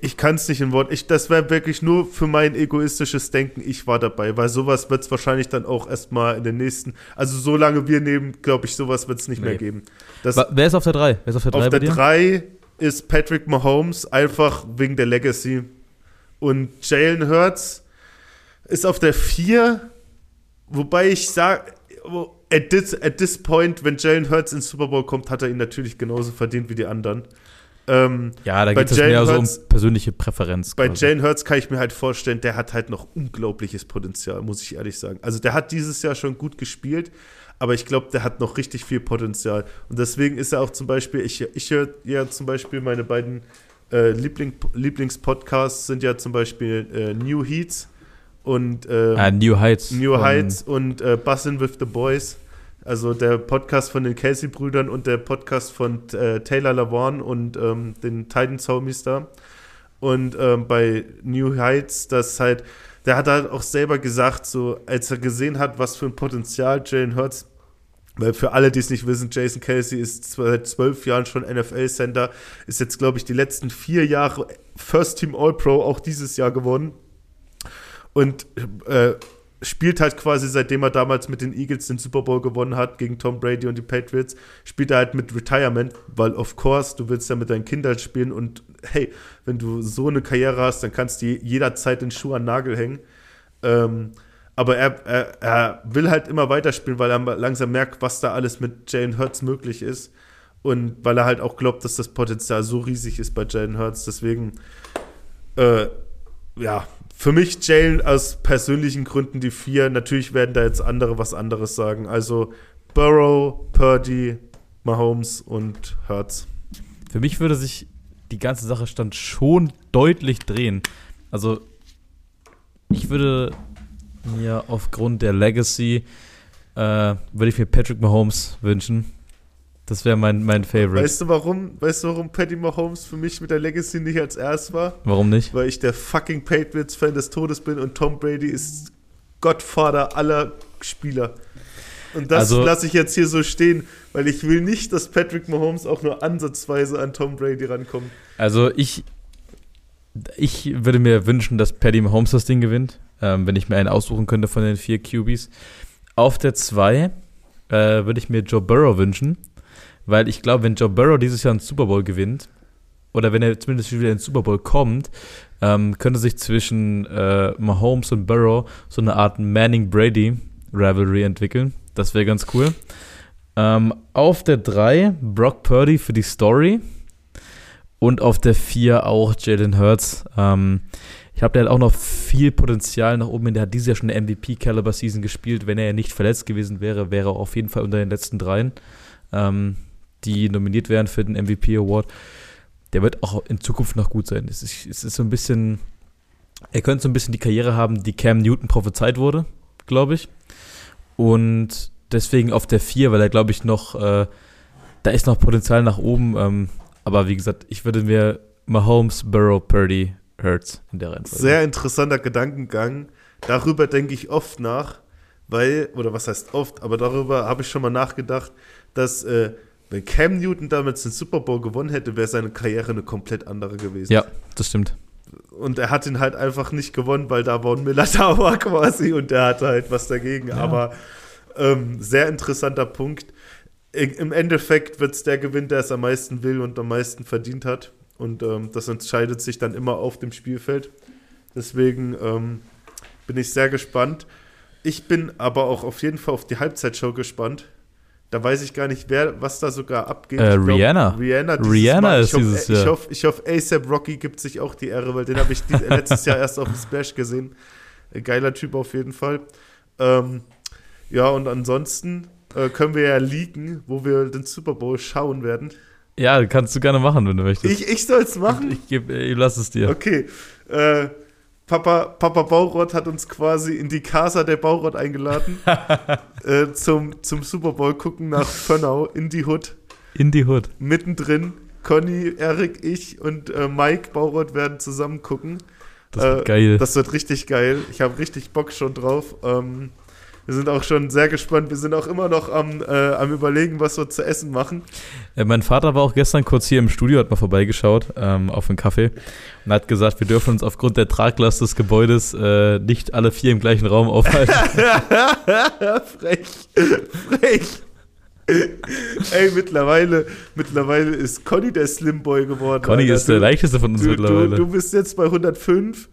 Ich kann es nicht in Wort. Ich, das wäre wirklich nur für mein egoistisches Denken. Ich war dabei, weil sowas wird es wahrscheinlich dann auch erstmal in den nächsten. Also, solange wir nehmen, glaube ich, sowas wird es nicht Nee. mehr geben. Das, Wer ist auf der 3? Wer ist auf der 3 auf bei der dir? 3 ist Patrick Mahomes, einfach wegen der Legacy. Und Jalen Hurts ist auf der 4, wobei ich sage, at this, at this point, wenn Jalen Hurts ins Super Bowl kommt, hat er ihn natürlich genauso verdient wie die anderen. Ähm, Ja, da geht es mehr so um Hurts- persönliche Präferenz. bei quasi. Jalen Hurts kann ich mir halt vorstellen, der hat halt noch unglaubliches Potenzial, muss ich ehrlich sagen. Also der hat dieses Jahr schon gut gespielt, aber ich glaube, der hat noch richtig viel Potenzial. Und deswegen ist er auch zum Beispiel, ich, ich höre ja zum Beispiel meine beiden äh, Liebling, Lieblingspodcasts sind ja zum Beispiel äh, New Heats und ähm, Ah, New Heights. New Heights und äh, Bussin' with the Boys. Also der Podcast von den Kelsey-Brüdern und der Podcast von äh, Taylor Lawan und ähm, den Titans Homies da. Und ähm, bei New Heights, das halt, der hat halt auch selber gesagt, so als er gesehen hat, was für ein Potenzial Jalen Hurts, weil für alle, die es nicht wissen, Jason Kelsey ist seit zwölf Jahren schon NFL-Center, ist jetzt, glaube ich, die letzten vier Jahre First Team All-Pro, auch dieses Jahr gewonnen und äh, spielt halt quasi, seitdem er damals mit den Eagles den Super Bowl gewonnen hat gegen Tom Brady und die Patriots, spielt er halt mit Retirement, weil of course, du willst ja mit deinen Kindern spielen und hey, wenn du so eine Karriere hast, dann kannst du jederzeit den Schuh an den Nagel hängen. Ähm, aber er, er, er will halt immer weiterspielen, weil er langsam merkt, was da alles mit Jalen Hurts möglich ist. Und weil er halt auch glaubt, dass das Potenzial so riesig ist bei Jalen Hurts. Deswegen, äh, ja, für mich Jalen aus persönlichen Gründen die vier. Natürlich werden da jetzt andere was anderes sagen. Also Burrow, Purdy, Mahomes und Hurts. Für mich würde sich die ganze Sache stand schon deutlich drehen. Also, ich würde mir aufgrund der Legacy, äh, würde ich mir Patrick Mahomes wünschen. Das wäre mein, mein Favorite. Weißt du warum? Weißt du, warum Patty Mahomes für mich mit der Legacy nicht als erst war? Warum nicht? Weil ich der fucking Patriots-Fan des Todes bin und Tom Brady ist Gottvater aller Spieler. Und das Also- lasse ich jetzt hier so stehen, weil ich will nicht, dass Patrick Mahomes auch nur ansatzweise an Tom Brady rankommt. Also, ich, ich würde mir wünschen, dass Paddy Mahomes das Ding gewinnt, ähm, wenn ich mir einen aussuchen könnte von den vier QBs. Auf der 2 äh, würde ich mir Joe Burrow wünschen, weil ich glaube, wenn Joe Burrow dieses Jahr einen Super Bowl gewinnt, oder wenn er zumindest wieder in Super Bowl kommt, ähm, könnte sich zwischen äh, Mahomes und Burrow so eine Art Manning-Brady-Rivalry entwickeln. Das wäre ganz cool. Ähm, auf der 3 Brock Purdy für die Story. Und auf der 4 auch Jalen Hurts. Ähm, ich glaube, der hat auch noch viel Potenzial nach oben hin. Der hat dieses Jahr schon eine MVP-Caliber-Season gespielt. Wenn er nicht verletzt gewesen wäre, wäre er auf jeden Fall unter den letzten dreien, ähm, die nominiert wären für den MVP-Award. Der wird auch in Zukunft noch gut sein. Es ist, es ist so ein bisschen, er könnte so ein bisschen die Karriere haben, die Cam Newton prophezeit wurde, glaube ich. Und deswegen auf der 4, weil er, glaube ich, noch, äh, da ist noch Potenzial nach oben. Ähm, aber wie gesagt, ich würde mir Mahomes, Burrow, Purdy, Hurts in der Reihenfolge. Sehr interessanter Gedankengang. Darüber denke ich oft nach, weil, oder was heißt oft, aber darüber habe ich schon mal nachgedacht, dass äh, wenn Cam Newton damals den Super Bowl gewonnen hätte, wäre seine Karriere eine komplett andere gewesen. Ja, das stimmt. Und er hat ihn halt einfach nicht gewonnen, weil da Von Miller da war quasi und der hatte halt was dagegen. Ja. Aber ähm, sehr interessanter Punkt. Im Endeffekt wird es der gewinnen, der es am meisten will und am meisten verdient hat. Und ähm, das entscheidet sich dann immer auf dem Spielfeld. Deswegen ähm, bin ich sehr gespannt. Ich bin aber auch auf jeden Fall auf die Halbzeitshow gespannt. Da weiß ich gar nicht, wer, was da sogar abgeht. Äh, Ich glaub, Rihanna. Rihanna, dieses Rihanna Mal. ist ich hoffe, dieses Ich Jahr. hoffe, ich hoffe, ASAP Rocky gibt sich auch die Ehre, weil den habe ich dies- letztes Jahr erst auf dem Splash gesehen. Ein geiler Typ auf jeden Fall. Ähm, ja, und ansonsten äh, können wir ja leaken, wo wir den Super Bowl schauen werden. Ja, kannst du gerne machen, wenn du möchtest. Ich, ich soll es machen? ich, geb, ich lass es dir. Okay. Äh, Papa, Papa Baurott hat uns quasi in die Casa der Baurott eingeladen äh, zum, zum Super Bowl gucken nach Pönnau in die Hood. In die Hood. Mittendrin Conny, Erik, ich und äh, Mike Baurott werden zusammen gucken. Das wird Äh, geil. Das wird richtig geil. Ich habe richtig Bock schon drauf. Ähm, wir sind auch schon sehr gespannt. Wir sind auch immer noch am, äh, am überlegen, was wir zu essen machen. Äh, mein Vater war auch gestern kurz hier im Studio, hat mal vorbeigeschaut ähm, auf einen Kaffee und hat gesagt, wir dürfen uns aufgrund der Traglast des Gebäudes äh, nicht alle vier im gleichen Raum aufhalten. frech. Frech. Ey, mittlerweile, mittlerweile ist Conny der Slimboy geworden. Conny Alter. ist der Du- leichteste von uns Du, mittlerweile. du, du bist jetzt bei 105.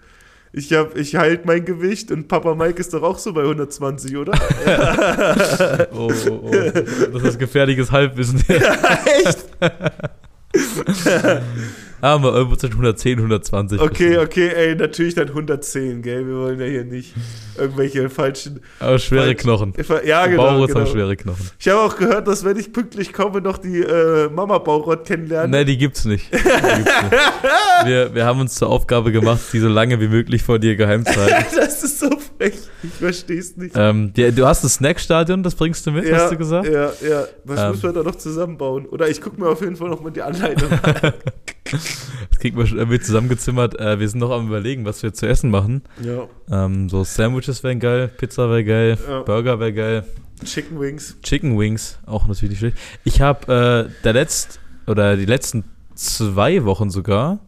Ich, hab, ich halt mein Gewicht und Papa Mike ist doch auch so bei 120, oder? oh, oh, oh. Das ist gefährliches Halbwissen. Echt? Ah, mal irgendwo zwischen 110 und 120. Okay, okay, ey, natürlich dann 110, gell? Wir wollen ja hier nicht irgendwelche falschen. Aber schwere falschen- Knochen. Ja, genau. Baurotts haben genau. schwere Knochen. Ich habe auch gehört, dass wenn ich pünktlich komme, noch die äh, Mama Baurott kennenlernen. Nee, die gibt's nicht. Die gibt's nicht. Wir, wir haben uns zur Aufgabe gemacht, die so lange wie möglich vor dir geheim zu halten. Das ist so frech. Ich versteh's nicht. ähm, die, du hast ein Snackstadion, das bringst du mit, hast du gesagt? Ja, ja. Was Ähm. müssen wir da noch zusammenbauen? Oder ich gucke mir auf jeden Fall noch mal die Anleitung an. Das kriegen wir schon irgendwie zusammengezimmert. Äh, wir sind noch am überlegen, was wir zu essen machen. ja. Ähm, so Sandwiches wären geil, Pizza wäre geil, Ja. Burger wäre geil, Chicken Wings. Chicken Wings auch natürlich nicht schlecht. Ich habe äh, der letzt oder die letzten zwei Wochen sogar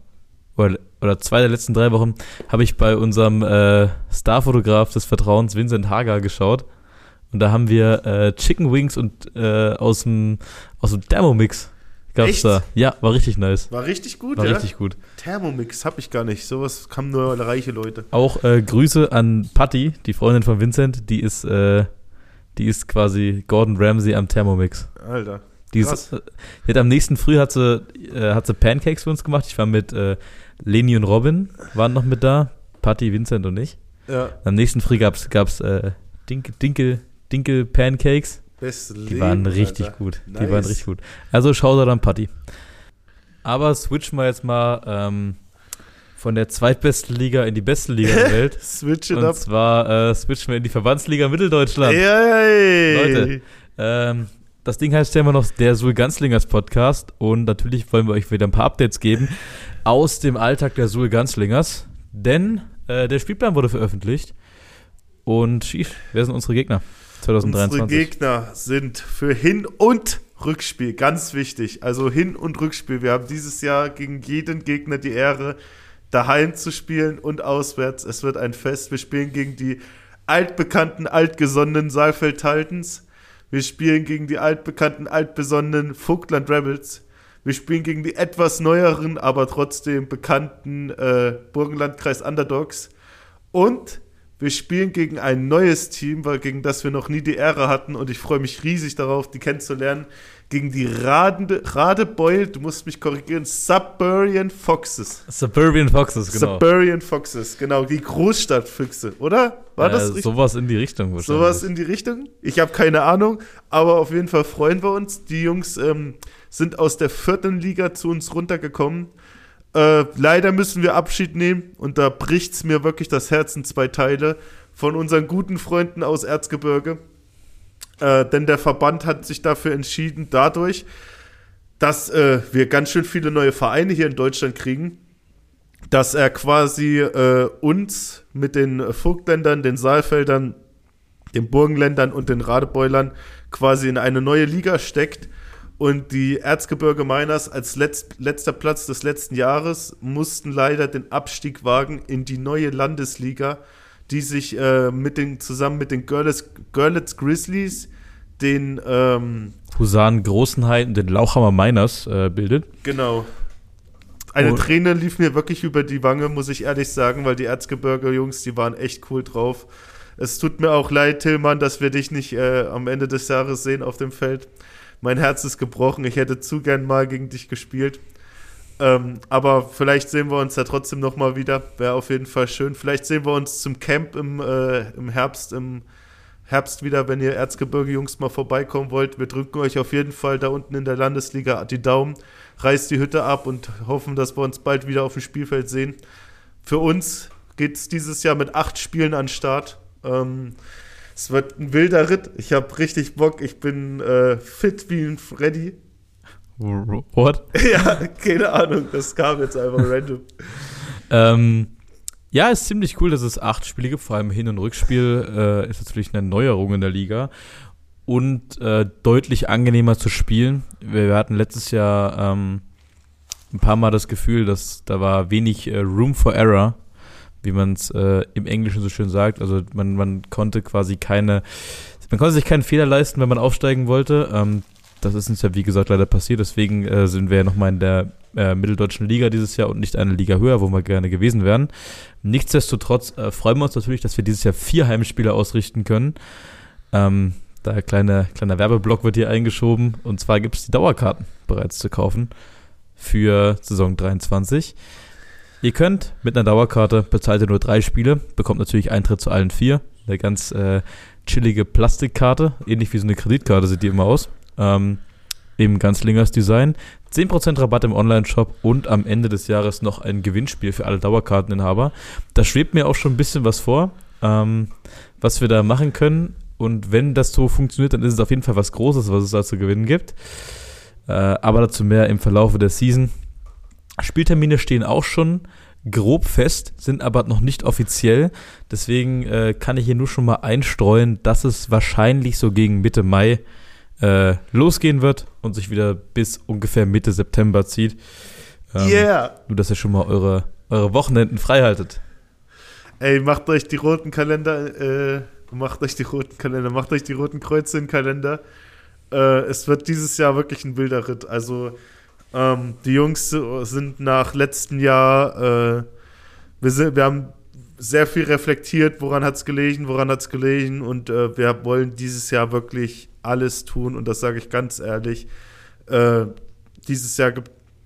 oder, oder zwei der letzten drei Wochen habe ich bei unserem äh, Starfotograf des Vertrauens Vincent Hager geschaut und da haben wir äh, Chicken Wings und äh, aus dem aus dem Thermomix gab's Echt? da. Ja, war richtig nice. War richtig gut, War ja? richtig gut. Thermomix hab ich gar nicht. Sowas haben nur reiche Leute. Auch äh, Grüße an Patty, die Freundin von Vincent, die ist, äh, die ist quasi Gordon Ramsay am Thermomix. Alter. Die, ist, äh, die hat am nächsten Früh hat sie, äh, hat sie Pancakes für uns gemacht. Ich war mit Leni und Robin, waren noch mit da. Patty, Vincent und ich. Ja, Am nächsten Früh gab's, gab's äh, Dinkel, Dinkel, Dinkel Pancakes. beste Die waren richtig Alter. gut. Die Nice. waren richtig gut. Also schau da dann Patty. Aber switchen wir jetzt mal ähm, von der zweitbesten Liga in die beste Liga der Welt. Switch it Und up. zwar äh, switchen wir in die Verbandsliga Mitteldeutschland. Ey, Leute. Ähm, das Ding heißt ja immer noch der Sul Ganzlingers Podcast und natürlich wollen wir euch wieder ein paar Updates geben aus dem Alltag der Sul Ganzlingers, denn äh, der Spielplan wurde veröffentlicht und schieß, wer sind unsere Gegner Unsere 2023? Gegner sind für Hin- und Rückspiel ganz wichtig. Also Hin- und Rückspiel. Wir haben dieses Jahr gegen jeden Gegner die Ehre, daheim zu spielen und auswärts. Es wird ein Fest. Wir spielen gegen die altbekannten, altgesonnenen Saalfeld Titans. Wir spielen gegen die altbekannten, altbesonnenen Vogtland Rebels. Wir spielen gegen die etwas neueren, aber trotzdem bekannten äh, Burgenlandkreis Underdogs. Und wir spielen gegen ein neues Team, weil gegen das wir noch nie die Ehre hatten und ich freue mich riesig darauf, die kennenzulernen. gegen die Rade, Radebeul, du musst mich korrigieren, Suburban Foxes. Suburban Foxes, genau. Suburban Foxes, genau, die Großstadtfüchse, oder? War äh, das richtig? Sowas in die Richtung wahrscheinlich. Sowas in die Richtung? Ich habe keine Ahnung, aber auf jeden Fall freuen wir uns. Die Jungs ähm, sind aus der vierten Liga zu uns runtergekommen. Äh, leider müssen wir Abschied nehmen und da bricht es mir wirklich das Herz in zwei Teile von unseren guten Freunden aus Erzgebirge. Äh, denn der Verband hat sich dafür entschieden, dadurch, dass äh, wir ganz schön viele neue Vereine hier in Deutschland kriegen, dass er quasi äh, uns mit den Vogtländern, den Saalfeldern, den Burgenländern und den Radebeulern quasi in eine neue Liga steckt. Und die Erzgebirge Miners als letzt, letzter Platz des letzten Jahres mussten leider den Abstieg wagen in die neue Landesliga, die sich äh, mit den, zusammen mit den Görlitz, Görlitz Grizzlies, den ähm, Husaren Großenheit und den Lauchhammer Miners äh, bildet. Genau. Eine Und- Träne lief mir wirklich über die Wange, muss ich ehrlich sagen, weil die Erzgebirge-Jungs, die waren echt cool drauf. Es tut mir auch leid, Tillmann, dass wir dich nicht äh, am Ende des Jahres sehen auf dem Feld. Mein Herz ist gebrochen. Ich hätte zu gern mal gegen dich gespielt. Ähm, aber vielleicht sehen wir uns ja trotzdem noch mal wieder. Wäre auf jeden Fall schön. Vielleicht sehen wir uns zum Camp im, äh, im Herbst, im Herbst wieder, wenn ihr Erzgebirge-Jungs mal vorbeikommen wollt. Wir drücken euch auf jeden Fall da unten in der Landesliga die Daumen, reißt die Hütte ab und hoffen, dass wir uns bald wieder auf dem Spielfeld sehen. Für uns geht es dieses Jahr mit acht Spielen an den Start. Ähm, es wird ein wilder Ritt. Ich habe richtig Bock. Ich bin äh, fit wie ein Freddy. What? ja, keine Ahnung. Das kam jetzt einfach random. Ähm, ja, ist ziemlich cool, dass es acht Spiele gibt, vor allem Hin- und Rückspiel äh, ist natürlich eine Neuerung in der Liga und äh, deutlich angenehmer zu spielen. Wir, wir hatten letztes Jahr ähm, ein paar Mal das Gefühl, dass da war wenig äh, Room for Error, wie man es äh, im Englischen so schön sagt. Also man, man konnte quasi keine, man konnte sich keinen Fehler leisten, wenn man aufsteigen wollte. Ähm, das ist uns ja, wie gesagt, leider passiert. Deswegen äh, sind wir ja nochmal in der äh, mitteldeutschen Liga dieses Jahr und nicht eine Liga höher, wo wir gerne gewesen wären. Nichtsdestotrotz äh, freuen wir uns natürlich, dass wir dieses Jahr vier Heimspiele ausrichten können. Ähm, da kleine, kleiner Werbeblock wird hier eingeschoben. Und zwar gibt es die Dauerkarten bereits zu kaufen für Saison 23. Ihr könnt mit einer Dauerkarte bezahlt ihr nur drei Spiele, bekommt natürlich Eintritt zu allen vier. Eine ganz äh, chillige Plastikkarte, ähnlich wie so eine Kreditkarte sieht die immer aus. Ähm, Im ganz Lingers Design. 10% Rabatt im Online-Shop und am Ende des Jahres noch ein Gewinnspiel für alle Dauerkarteninhaber. Da schwebt mir auch schon ein bisschen was vor, ähm, was wir da machen können. Und wenn das so funktioniert, dann ist es auf jeden Fall was Großes, was es da zu gewinnen gibt. Äh, aber dazu mehr im Verlaufe der Season. Spieltermine stehen auch schon grob fest, sind aber noch nicht offiziell. Deswegen äh, kann ich hier nur schon mal einstreuen, dass es wahrscheinlich so gegen Mitte Mai äh, losgehen wird und sich wieder bis ungefähr Mitte September zieht. Ähm, Yeah! Nur, dass ihr schon mal eure, eure Wochenenden frei haltet. Ey, macht euch die roten Kalender, äh, macht euch die roten Kalender, macht euch die roten Kreuze im Kalender. Äh, es wird dieses Jahr wirklich ein wilder Ritt. Also, ähm, die Jungs sind nach letztem Jahr, äh, wir, sind, wir haben sehr viel reflektiert, woran hat es gelegen, woran hat es gelegen und äh, wir wollen dieses Jahr wirklich alles tun und das sage ich ganz ehrlich. Äh, dieses Jahr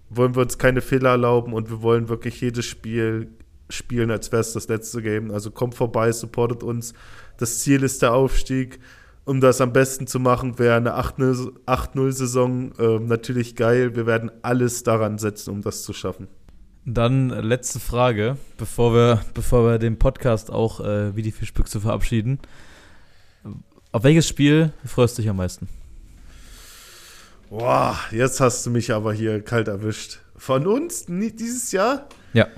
wollen wir uns keine Fehler erlauben und wir wollen wirklich jedes Spiel spielen, als wäre es das letzte Game. Also kommt vorbei, supportet uns. Das Ziel ist der Aufstieg. Um das am besten zu machen, wäre eine 8-0-Saison äh, natürlich geil. Wir werden alles daran setzen, um das zu schaffen. Dann äh, letzte Frage, bevor wir, bevor wir den Podcast auch äh, wie die Fischbüchse verabschieden. Auf welches Spiel freust du dich am meisten? Boah, jetzt hast du mich aber hier kalt erwischt. Von uns dieses Jahr? Ja.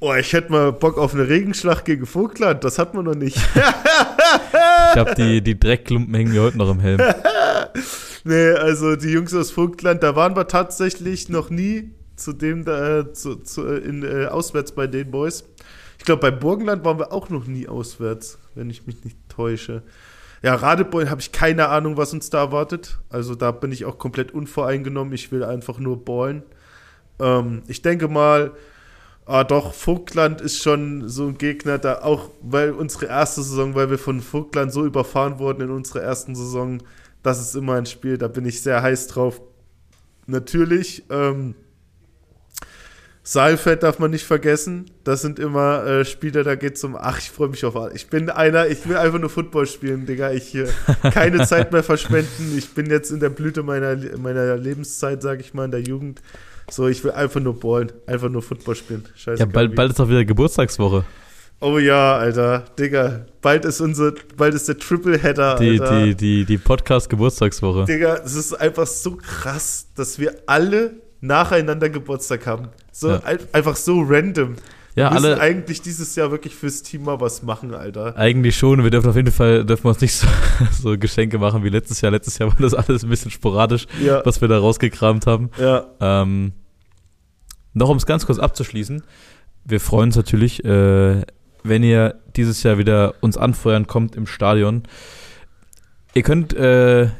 Oh, ich hätte mal Bock auf eine Regenschlacht gegen Vogtland. Das hat man noch nicht. Ich glaube, die, die Dreckklumpen hängen mir heute noch im Helm. nee, also die Jungs aus Vogtland, da waren wir tatsächlich noch nie zu dem da, zu, zu, in, äh, auswärts bei den Boys. Ich glaube, bei Burgenland waren wir auch noch nie auswärts, wenn ich mich nicht täusche. Ja, Radebeul habe ich keine Ahnung, was uns da erwartet. Also da bin ich auch komplett unvoreingenommen. Ich will einfach nur ballen. Ähm, ich denke mal, ah doch, Vogtland ist schon so ein Gegner, da auch, weil unsere erste Saison, weil wir von Vogtland so überfahren wurden in unserer ersten Saison, Das ist immer ein Spiel, da bin ich sehr heiß drauf. Natürlich, ähm, Saalfeld darf man nicht vergessen. Das sind immer äh, Spiele, da geht's um, ach, ich freue mich auf alles. Ich bin einer, ich will einfach nur Football spielen, Digga. Ich äh, keine Zeit mehr verschwenden. Ich bin jetzt in der Blüte meiner, meiner Lebenszeit, sag ich mal, in der Jugend. So, ich will einfach nur ballen, einfach nur Football spielen. Scheiße. Ja, bald, bald ist auch wieder Geburtstagswoche. Oh ja, Alter, Digga. Bald ist unser, bald ist der Triple Header, Die, Alter. die, die, die Podcast-Geburtstagswoche. Digga, es ist einfach so krass, dass wir alle nacheinander Geburtstag haben. So Ja. ein, einfach so random. Ja, wir alle eigentlich dieses Jahr wirklich fürs Team mal was machen, Alter. eigentlich schon. Wir dürfen auf jeden Fall dürfen uns nicht so, so Geschenke machen wie letztes Jahr. Letztes Jahr war das alles ein bisschen sporadisch, Ja, was wir da rausgekramt haben. ja. Ähm, noch um es ganz kurz abzuschließen, wir freuen uns natürlich, äh, wenn ihr dieses Jahr wieder uns anfeuern kommt im Stadion. Ihr könnt, äh, ihr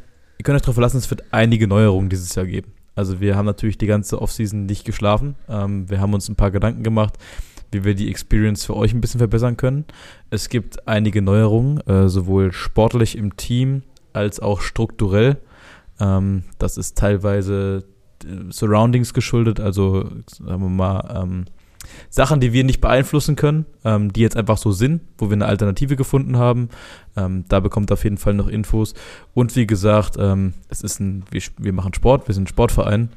könnt euch darauf verlassen, es wird einige Neuerungen dieses Jahr geben. Also wir haben natürlich die ganze Offseason nicht geschlafen. Ähm, wir haben uns ein paar Gedanken gemacht, wie wir die Experience für euch ein bisschen verbessern können. Es gibt einige Neuerungen, äh, sowohl sportlich im Team als auch strukturell. Ähm, das ist teilweise äh, Surroundings geschuldet, also sagen wir mal ähm, Sachen, die wir nicht beeinflussen können, ähm, die jetzt einfach so sind, wo wir eine Alternative gefunden haben. Ähm, da bekommt auf jeden Fall noch Infos. Und wie gesagt, ähm, es ist ein, wir, wir machen Sport, wir sind ein Sportverein.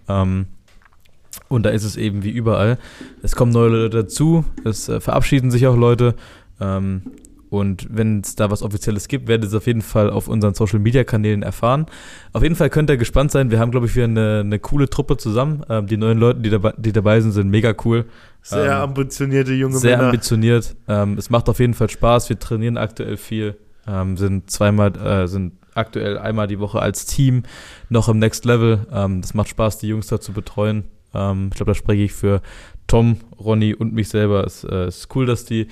Und da ist es eben wie überall. Es kommen neue Leute dazu, es äh, verabschieden sich auch Leute. Ähm, und wenn es da was Offizielles gibt, werdet ihr es auf jeden Fall auf unseren Social Media Kanälen erfahren. Auf jeden Fall könnt ihr gespannt sein. Wir haben, glaube ich, wieder eine, eine coole Truppe zusammen. Ähm, die neuen Leute, die dabei, die dabei sind, sind mega cool. Sehr Ähm, ambitionierte junge Sehr Männer. ambitioniert. Ähm, es macht auf jeden Fall Spaß. Wir trainieren aktuell viel. Ähm, sind zweimal, äh, sind aktuell einmal die Woche als Team noch im Next Level. Ähm, das macht Spaß, die Jungs da zu betreuen. Ähm, ich glaube, da spreche ich für Tom, Ronny und mich selber. Es äh, ist cool, dass die,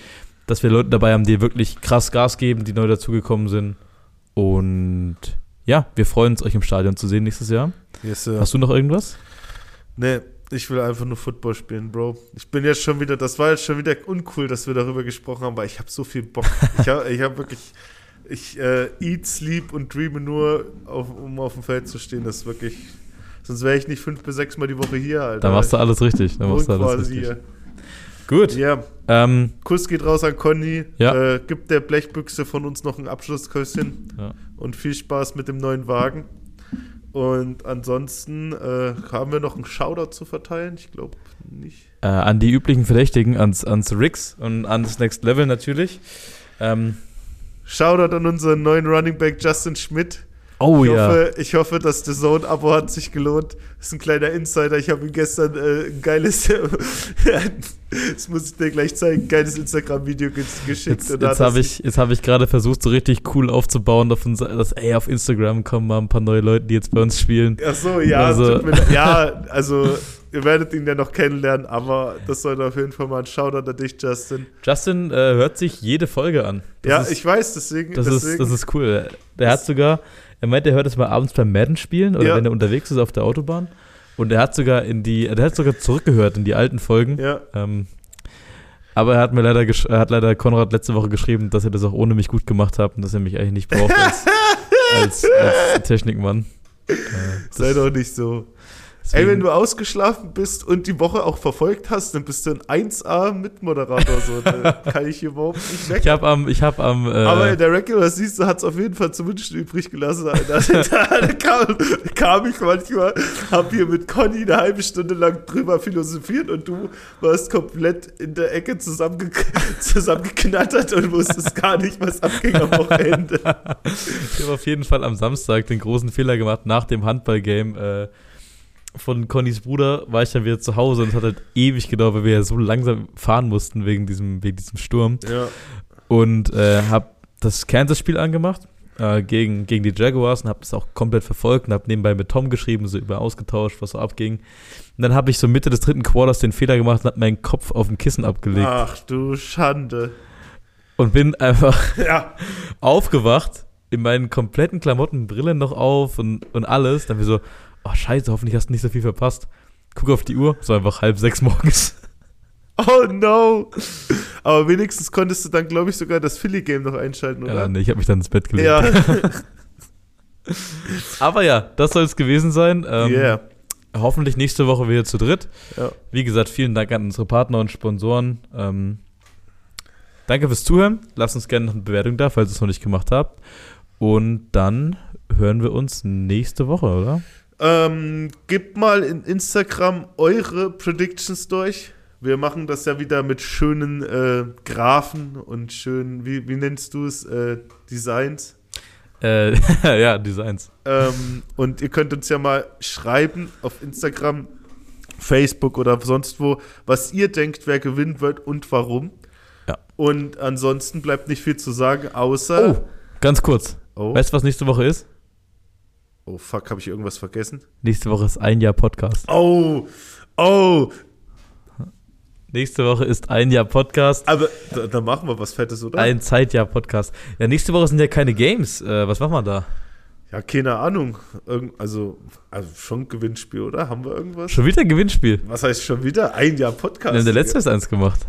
dass wir Leute dabei haben, die wirklich krass Gas geben, die neu dazugekommen sind. Und ja, wir freuen uns, euch im Stadion zu sehen nächstes Jahr. Yes, sir. Hast du noch irgendwas? Nee, ich will einfach nur Football spielen, Bro. Ich bin jetzt schon wieder, das war jetzt schon wieder uncool, dass wir darüber gesprochen haben, weil ich habe so viel Bock. ich habe ich hab wirklich, ich äh, eat, sleep und dreame nur, auf, um auf dem Feld zu stehen. Das ist wirklich, sonst wäre ich nicht fünf bis sechs Mal die Woche hier, Alter. Da machst du alles richtig. Da machst du alles quasi richtig. hier. Gut. Ja, Ähm, Kuss geht raus an Conny. Ja. Äh, gibt der Blechbüchse von uns noch ein Abschlussküsschen. Ja. Und viel Spaß mit dem neuen Wagen. Und ansonsten äh, haben wir noch einen Shoutout zu verteilen. Ich glaube nicht. Äh, an die üblichen Verdächtigen, ans, ans Rix und ans Next Level natürlich. Ähm, Shoutout an unseren neuen Running Back Justin Schmidt. Oh ich, ja. hoffe, ich hoffe, dass das Zone-Abo hat sich gelohnt. Das ist ein kleiner Insider. Ich habe ihm gestern äh, ein geiles, das muss ich dir gleich zeigen, ein geiles Instagram-Video ge geschickt. Jetzt, jetzt habe ich, jetzt hab ich gerade versucht, so richtig cool aufzubauen, auf uns, dass, ey, auf Instagram kommen mal ein paar neue Leute, die jetzt bei uns spielen. Ach so, ja, Also- mir ja, also ihr werdet ihn ja noch kennenlernen, aber das sollte auf jeden Fall mal ein Shoutout an dich, Justin. Justin äh, hört sich jede Folge an. Das ja, ist, ich weiß, deswegen. das, deswegen ist, das ist cool. Der hat sogar, er meint, er hört es mal abends beim Madden spielen oder Ja. wenn er unterwegs ist auf der Autobahn. Und er hat sogar in die, der hat sogar zurückgehört in die alten Folgen. ja, Ähm, aber er hat mir leider, er hat leider Konrad letzte Woche geschrieben, dass er das auch ohne mich gut gemacht hat und dass er mich eigentlich nicht braucht als, als, als Technikmann. Äh, sei doch nicht so. Deswegen- Ey, wenn du ausgeschlafen bist und die Woche auch verfolgt hast, dann bist du ein 1A-Mitmoderator. So. Da kann ich überhaupt nicht weg. ich habe am, ich habe am, äh, Aber in der Regular Season hat es auf jeden Fall zumindest übrig gelassen. Alter. da kam, kam ich manchmal, hab hier mit Conny eine halbe Stunde lang drüber philosophiert und du warst komplett in der Ecke zusammenge zusammengeknattert und wusstest gar nicht, was abging am Wochenende. ich habe auf jeden Fall am Samstag den großen Fehler gemacht nach dem Handballgame äh, von Connys Bruder war ich dann wieder zu Hause und es hat halt ewig gedauert, weil wir ja so langsam fahren mussten wegen diesem, wegen diesem Sturm. Ja. und äh, habe das Kansas-Spiel angemacht äh, gegen, gegen die Jaguars und habe das auch komplett verfolgt und habe nebenbei mit Tom geschrieben, so über ausgetauscht, was so abging. Und dann habe ich so Mitte des dritten Quarters den Fehler gemacht und habe meinen Kopf auf dem Kissen abgelegt Ach du Schande. und bin einfach Ja. aufgewacht, in meinen kompletten Klamotten, Brille noch auf und, und alles. Dann wir so, oh scheiße, hoffentlich hast du nicht so viel verpasst. Guck auf die Uhr, es war einfach halb sechs morgens. Oh no. Aber wenigstens konntest du dann, glaube ich, sogar das Philly-Game noch einschalten, oder? Ja, nee, ich habe mich dann ins Bett gelegt. Ja. Aber ja, das soll es gewesen sein. Ähm, yeah. Hoffentlich nächste Woche wieder zu dritt. Ja. Wie gesagt, vielen Dank an unsere Partner und Sponsoren. Ähm, danke fürs Zuhören. Lasst uns gerne noch eine Bewertung da, falls ihr es noch nicht gemacht habt. Und dann hören wir uns nächste Woche, oder? Ähm, gebt mal in Instagram eure Predictions durch. Wir machen das ja wieder mit schönen äh, Graphen und schönen, wie, wie nennst du es, äh, Designs. Äh, ja, Designs. Ähm, und ihr könnt uns ja mal schreiben auf Instagram, Facebook oder sonst wo, was ihr denkt, wer gewinnen wird und warum. Ja. Und ansonsten bleibt nicht viel zu sagen, außer. Oh, ganz kurz. Oh, Weißt du, was nächste Woche ist? Oh fuck, habe ich irgendwas vergessen? Nächste Woche ist ein Jahr Podcast. Oh, oh, Nächste Woche ist ein Jahr Podcast. aber da, da machen wir was Fettes, oder? Ein Zeitjahr Podcast. Ja, nächste Woche sind ja keine Games. Äh, was machen wir da? ja, keine Ahnung. Irgend, also, also schon Gewinnspiel, oder? Haben wir irgendwas? Schon wieder Gewinnspiel. Was heißt schon wieder? Ein Jahr Podcast. Wir haben der letzte erst eins gemacht.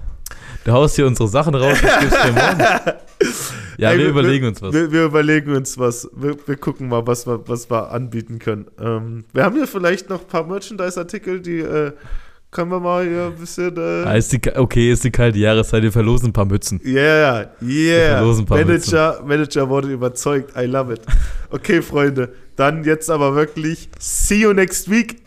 Du haust hier unsere Sachen raus, das gibt's dir morgen. Ja, Ey, wir, überlegen uns was. Wir, wir überlegen uns was. Wir, wir gucken mal, was wir, was wir anbieten können. Ähm, wir haben hier vielleicht noch ein paar Merchandise-Artikel, die äh, können wir mal hier ein bisschen. Ah, Äh, ist die, okay, ist die kalte Jahreszeit, wir verlosen ein paar Mützen. yeah, yeah. verlosen ein paar Manager, Manager wurde überzeugt. I love it. Okay, Freunde. Dann jetzt aber wirklich. See you next week.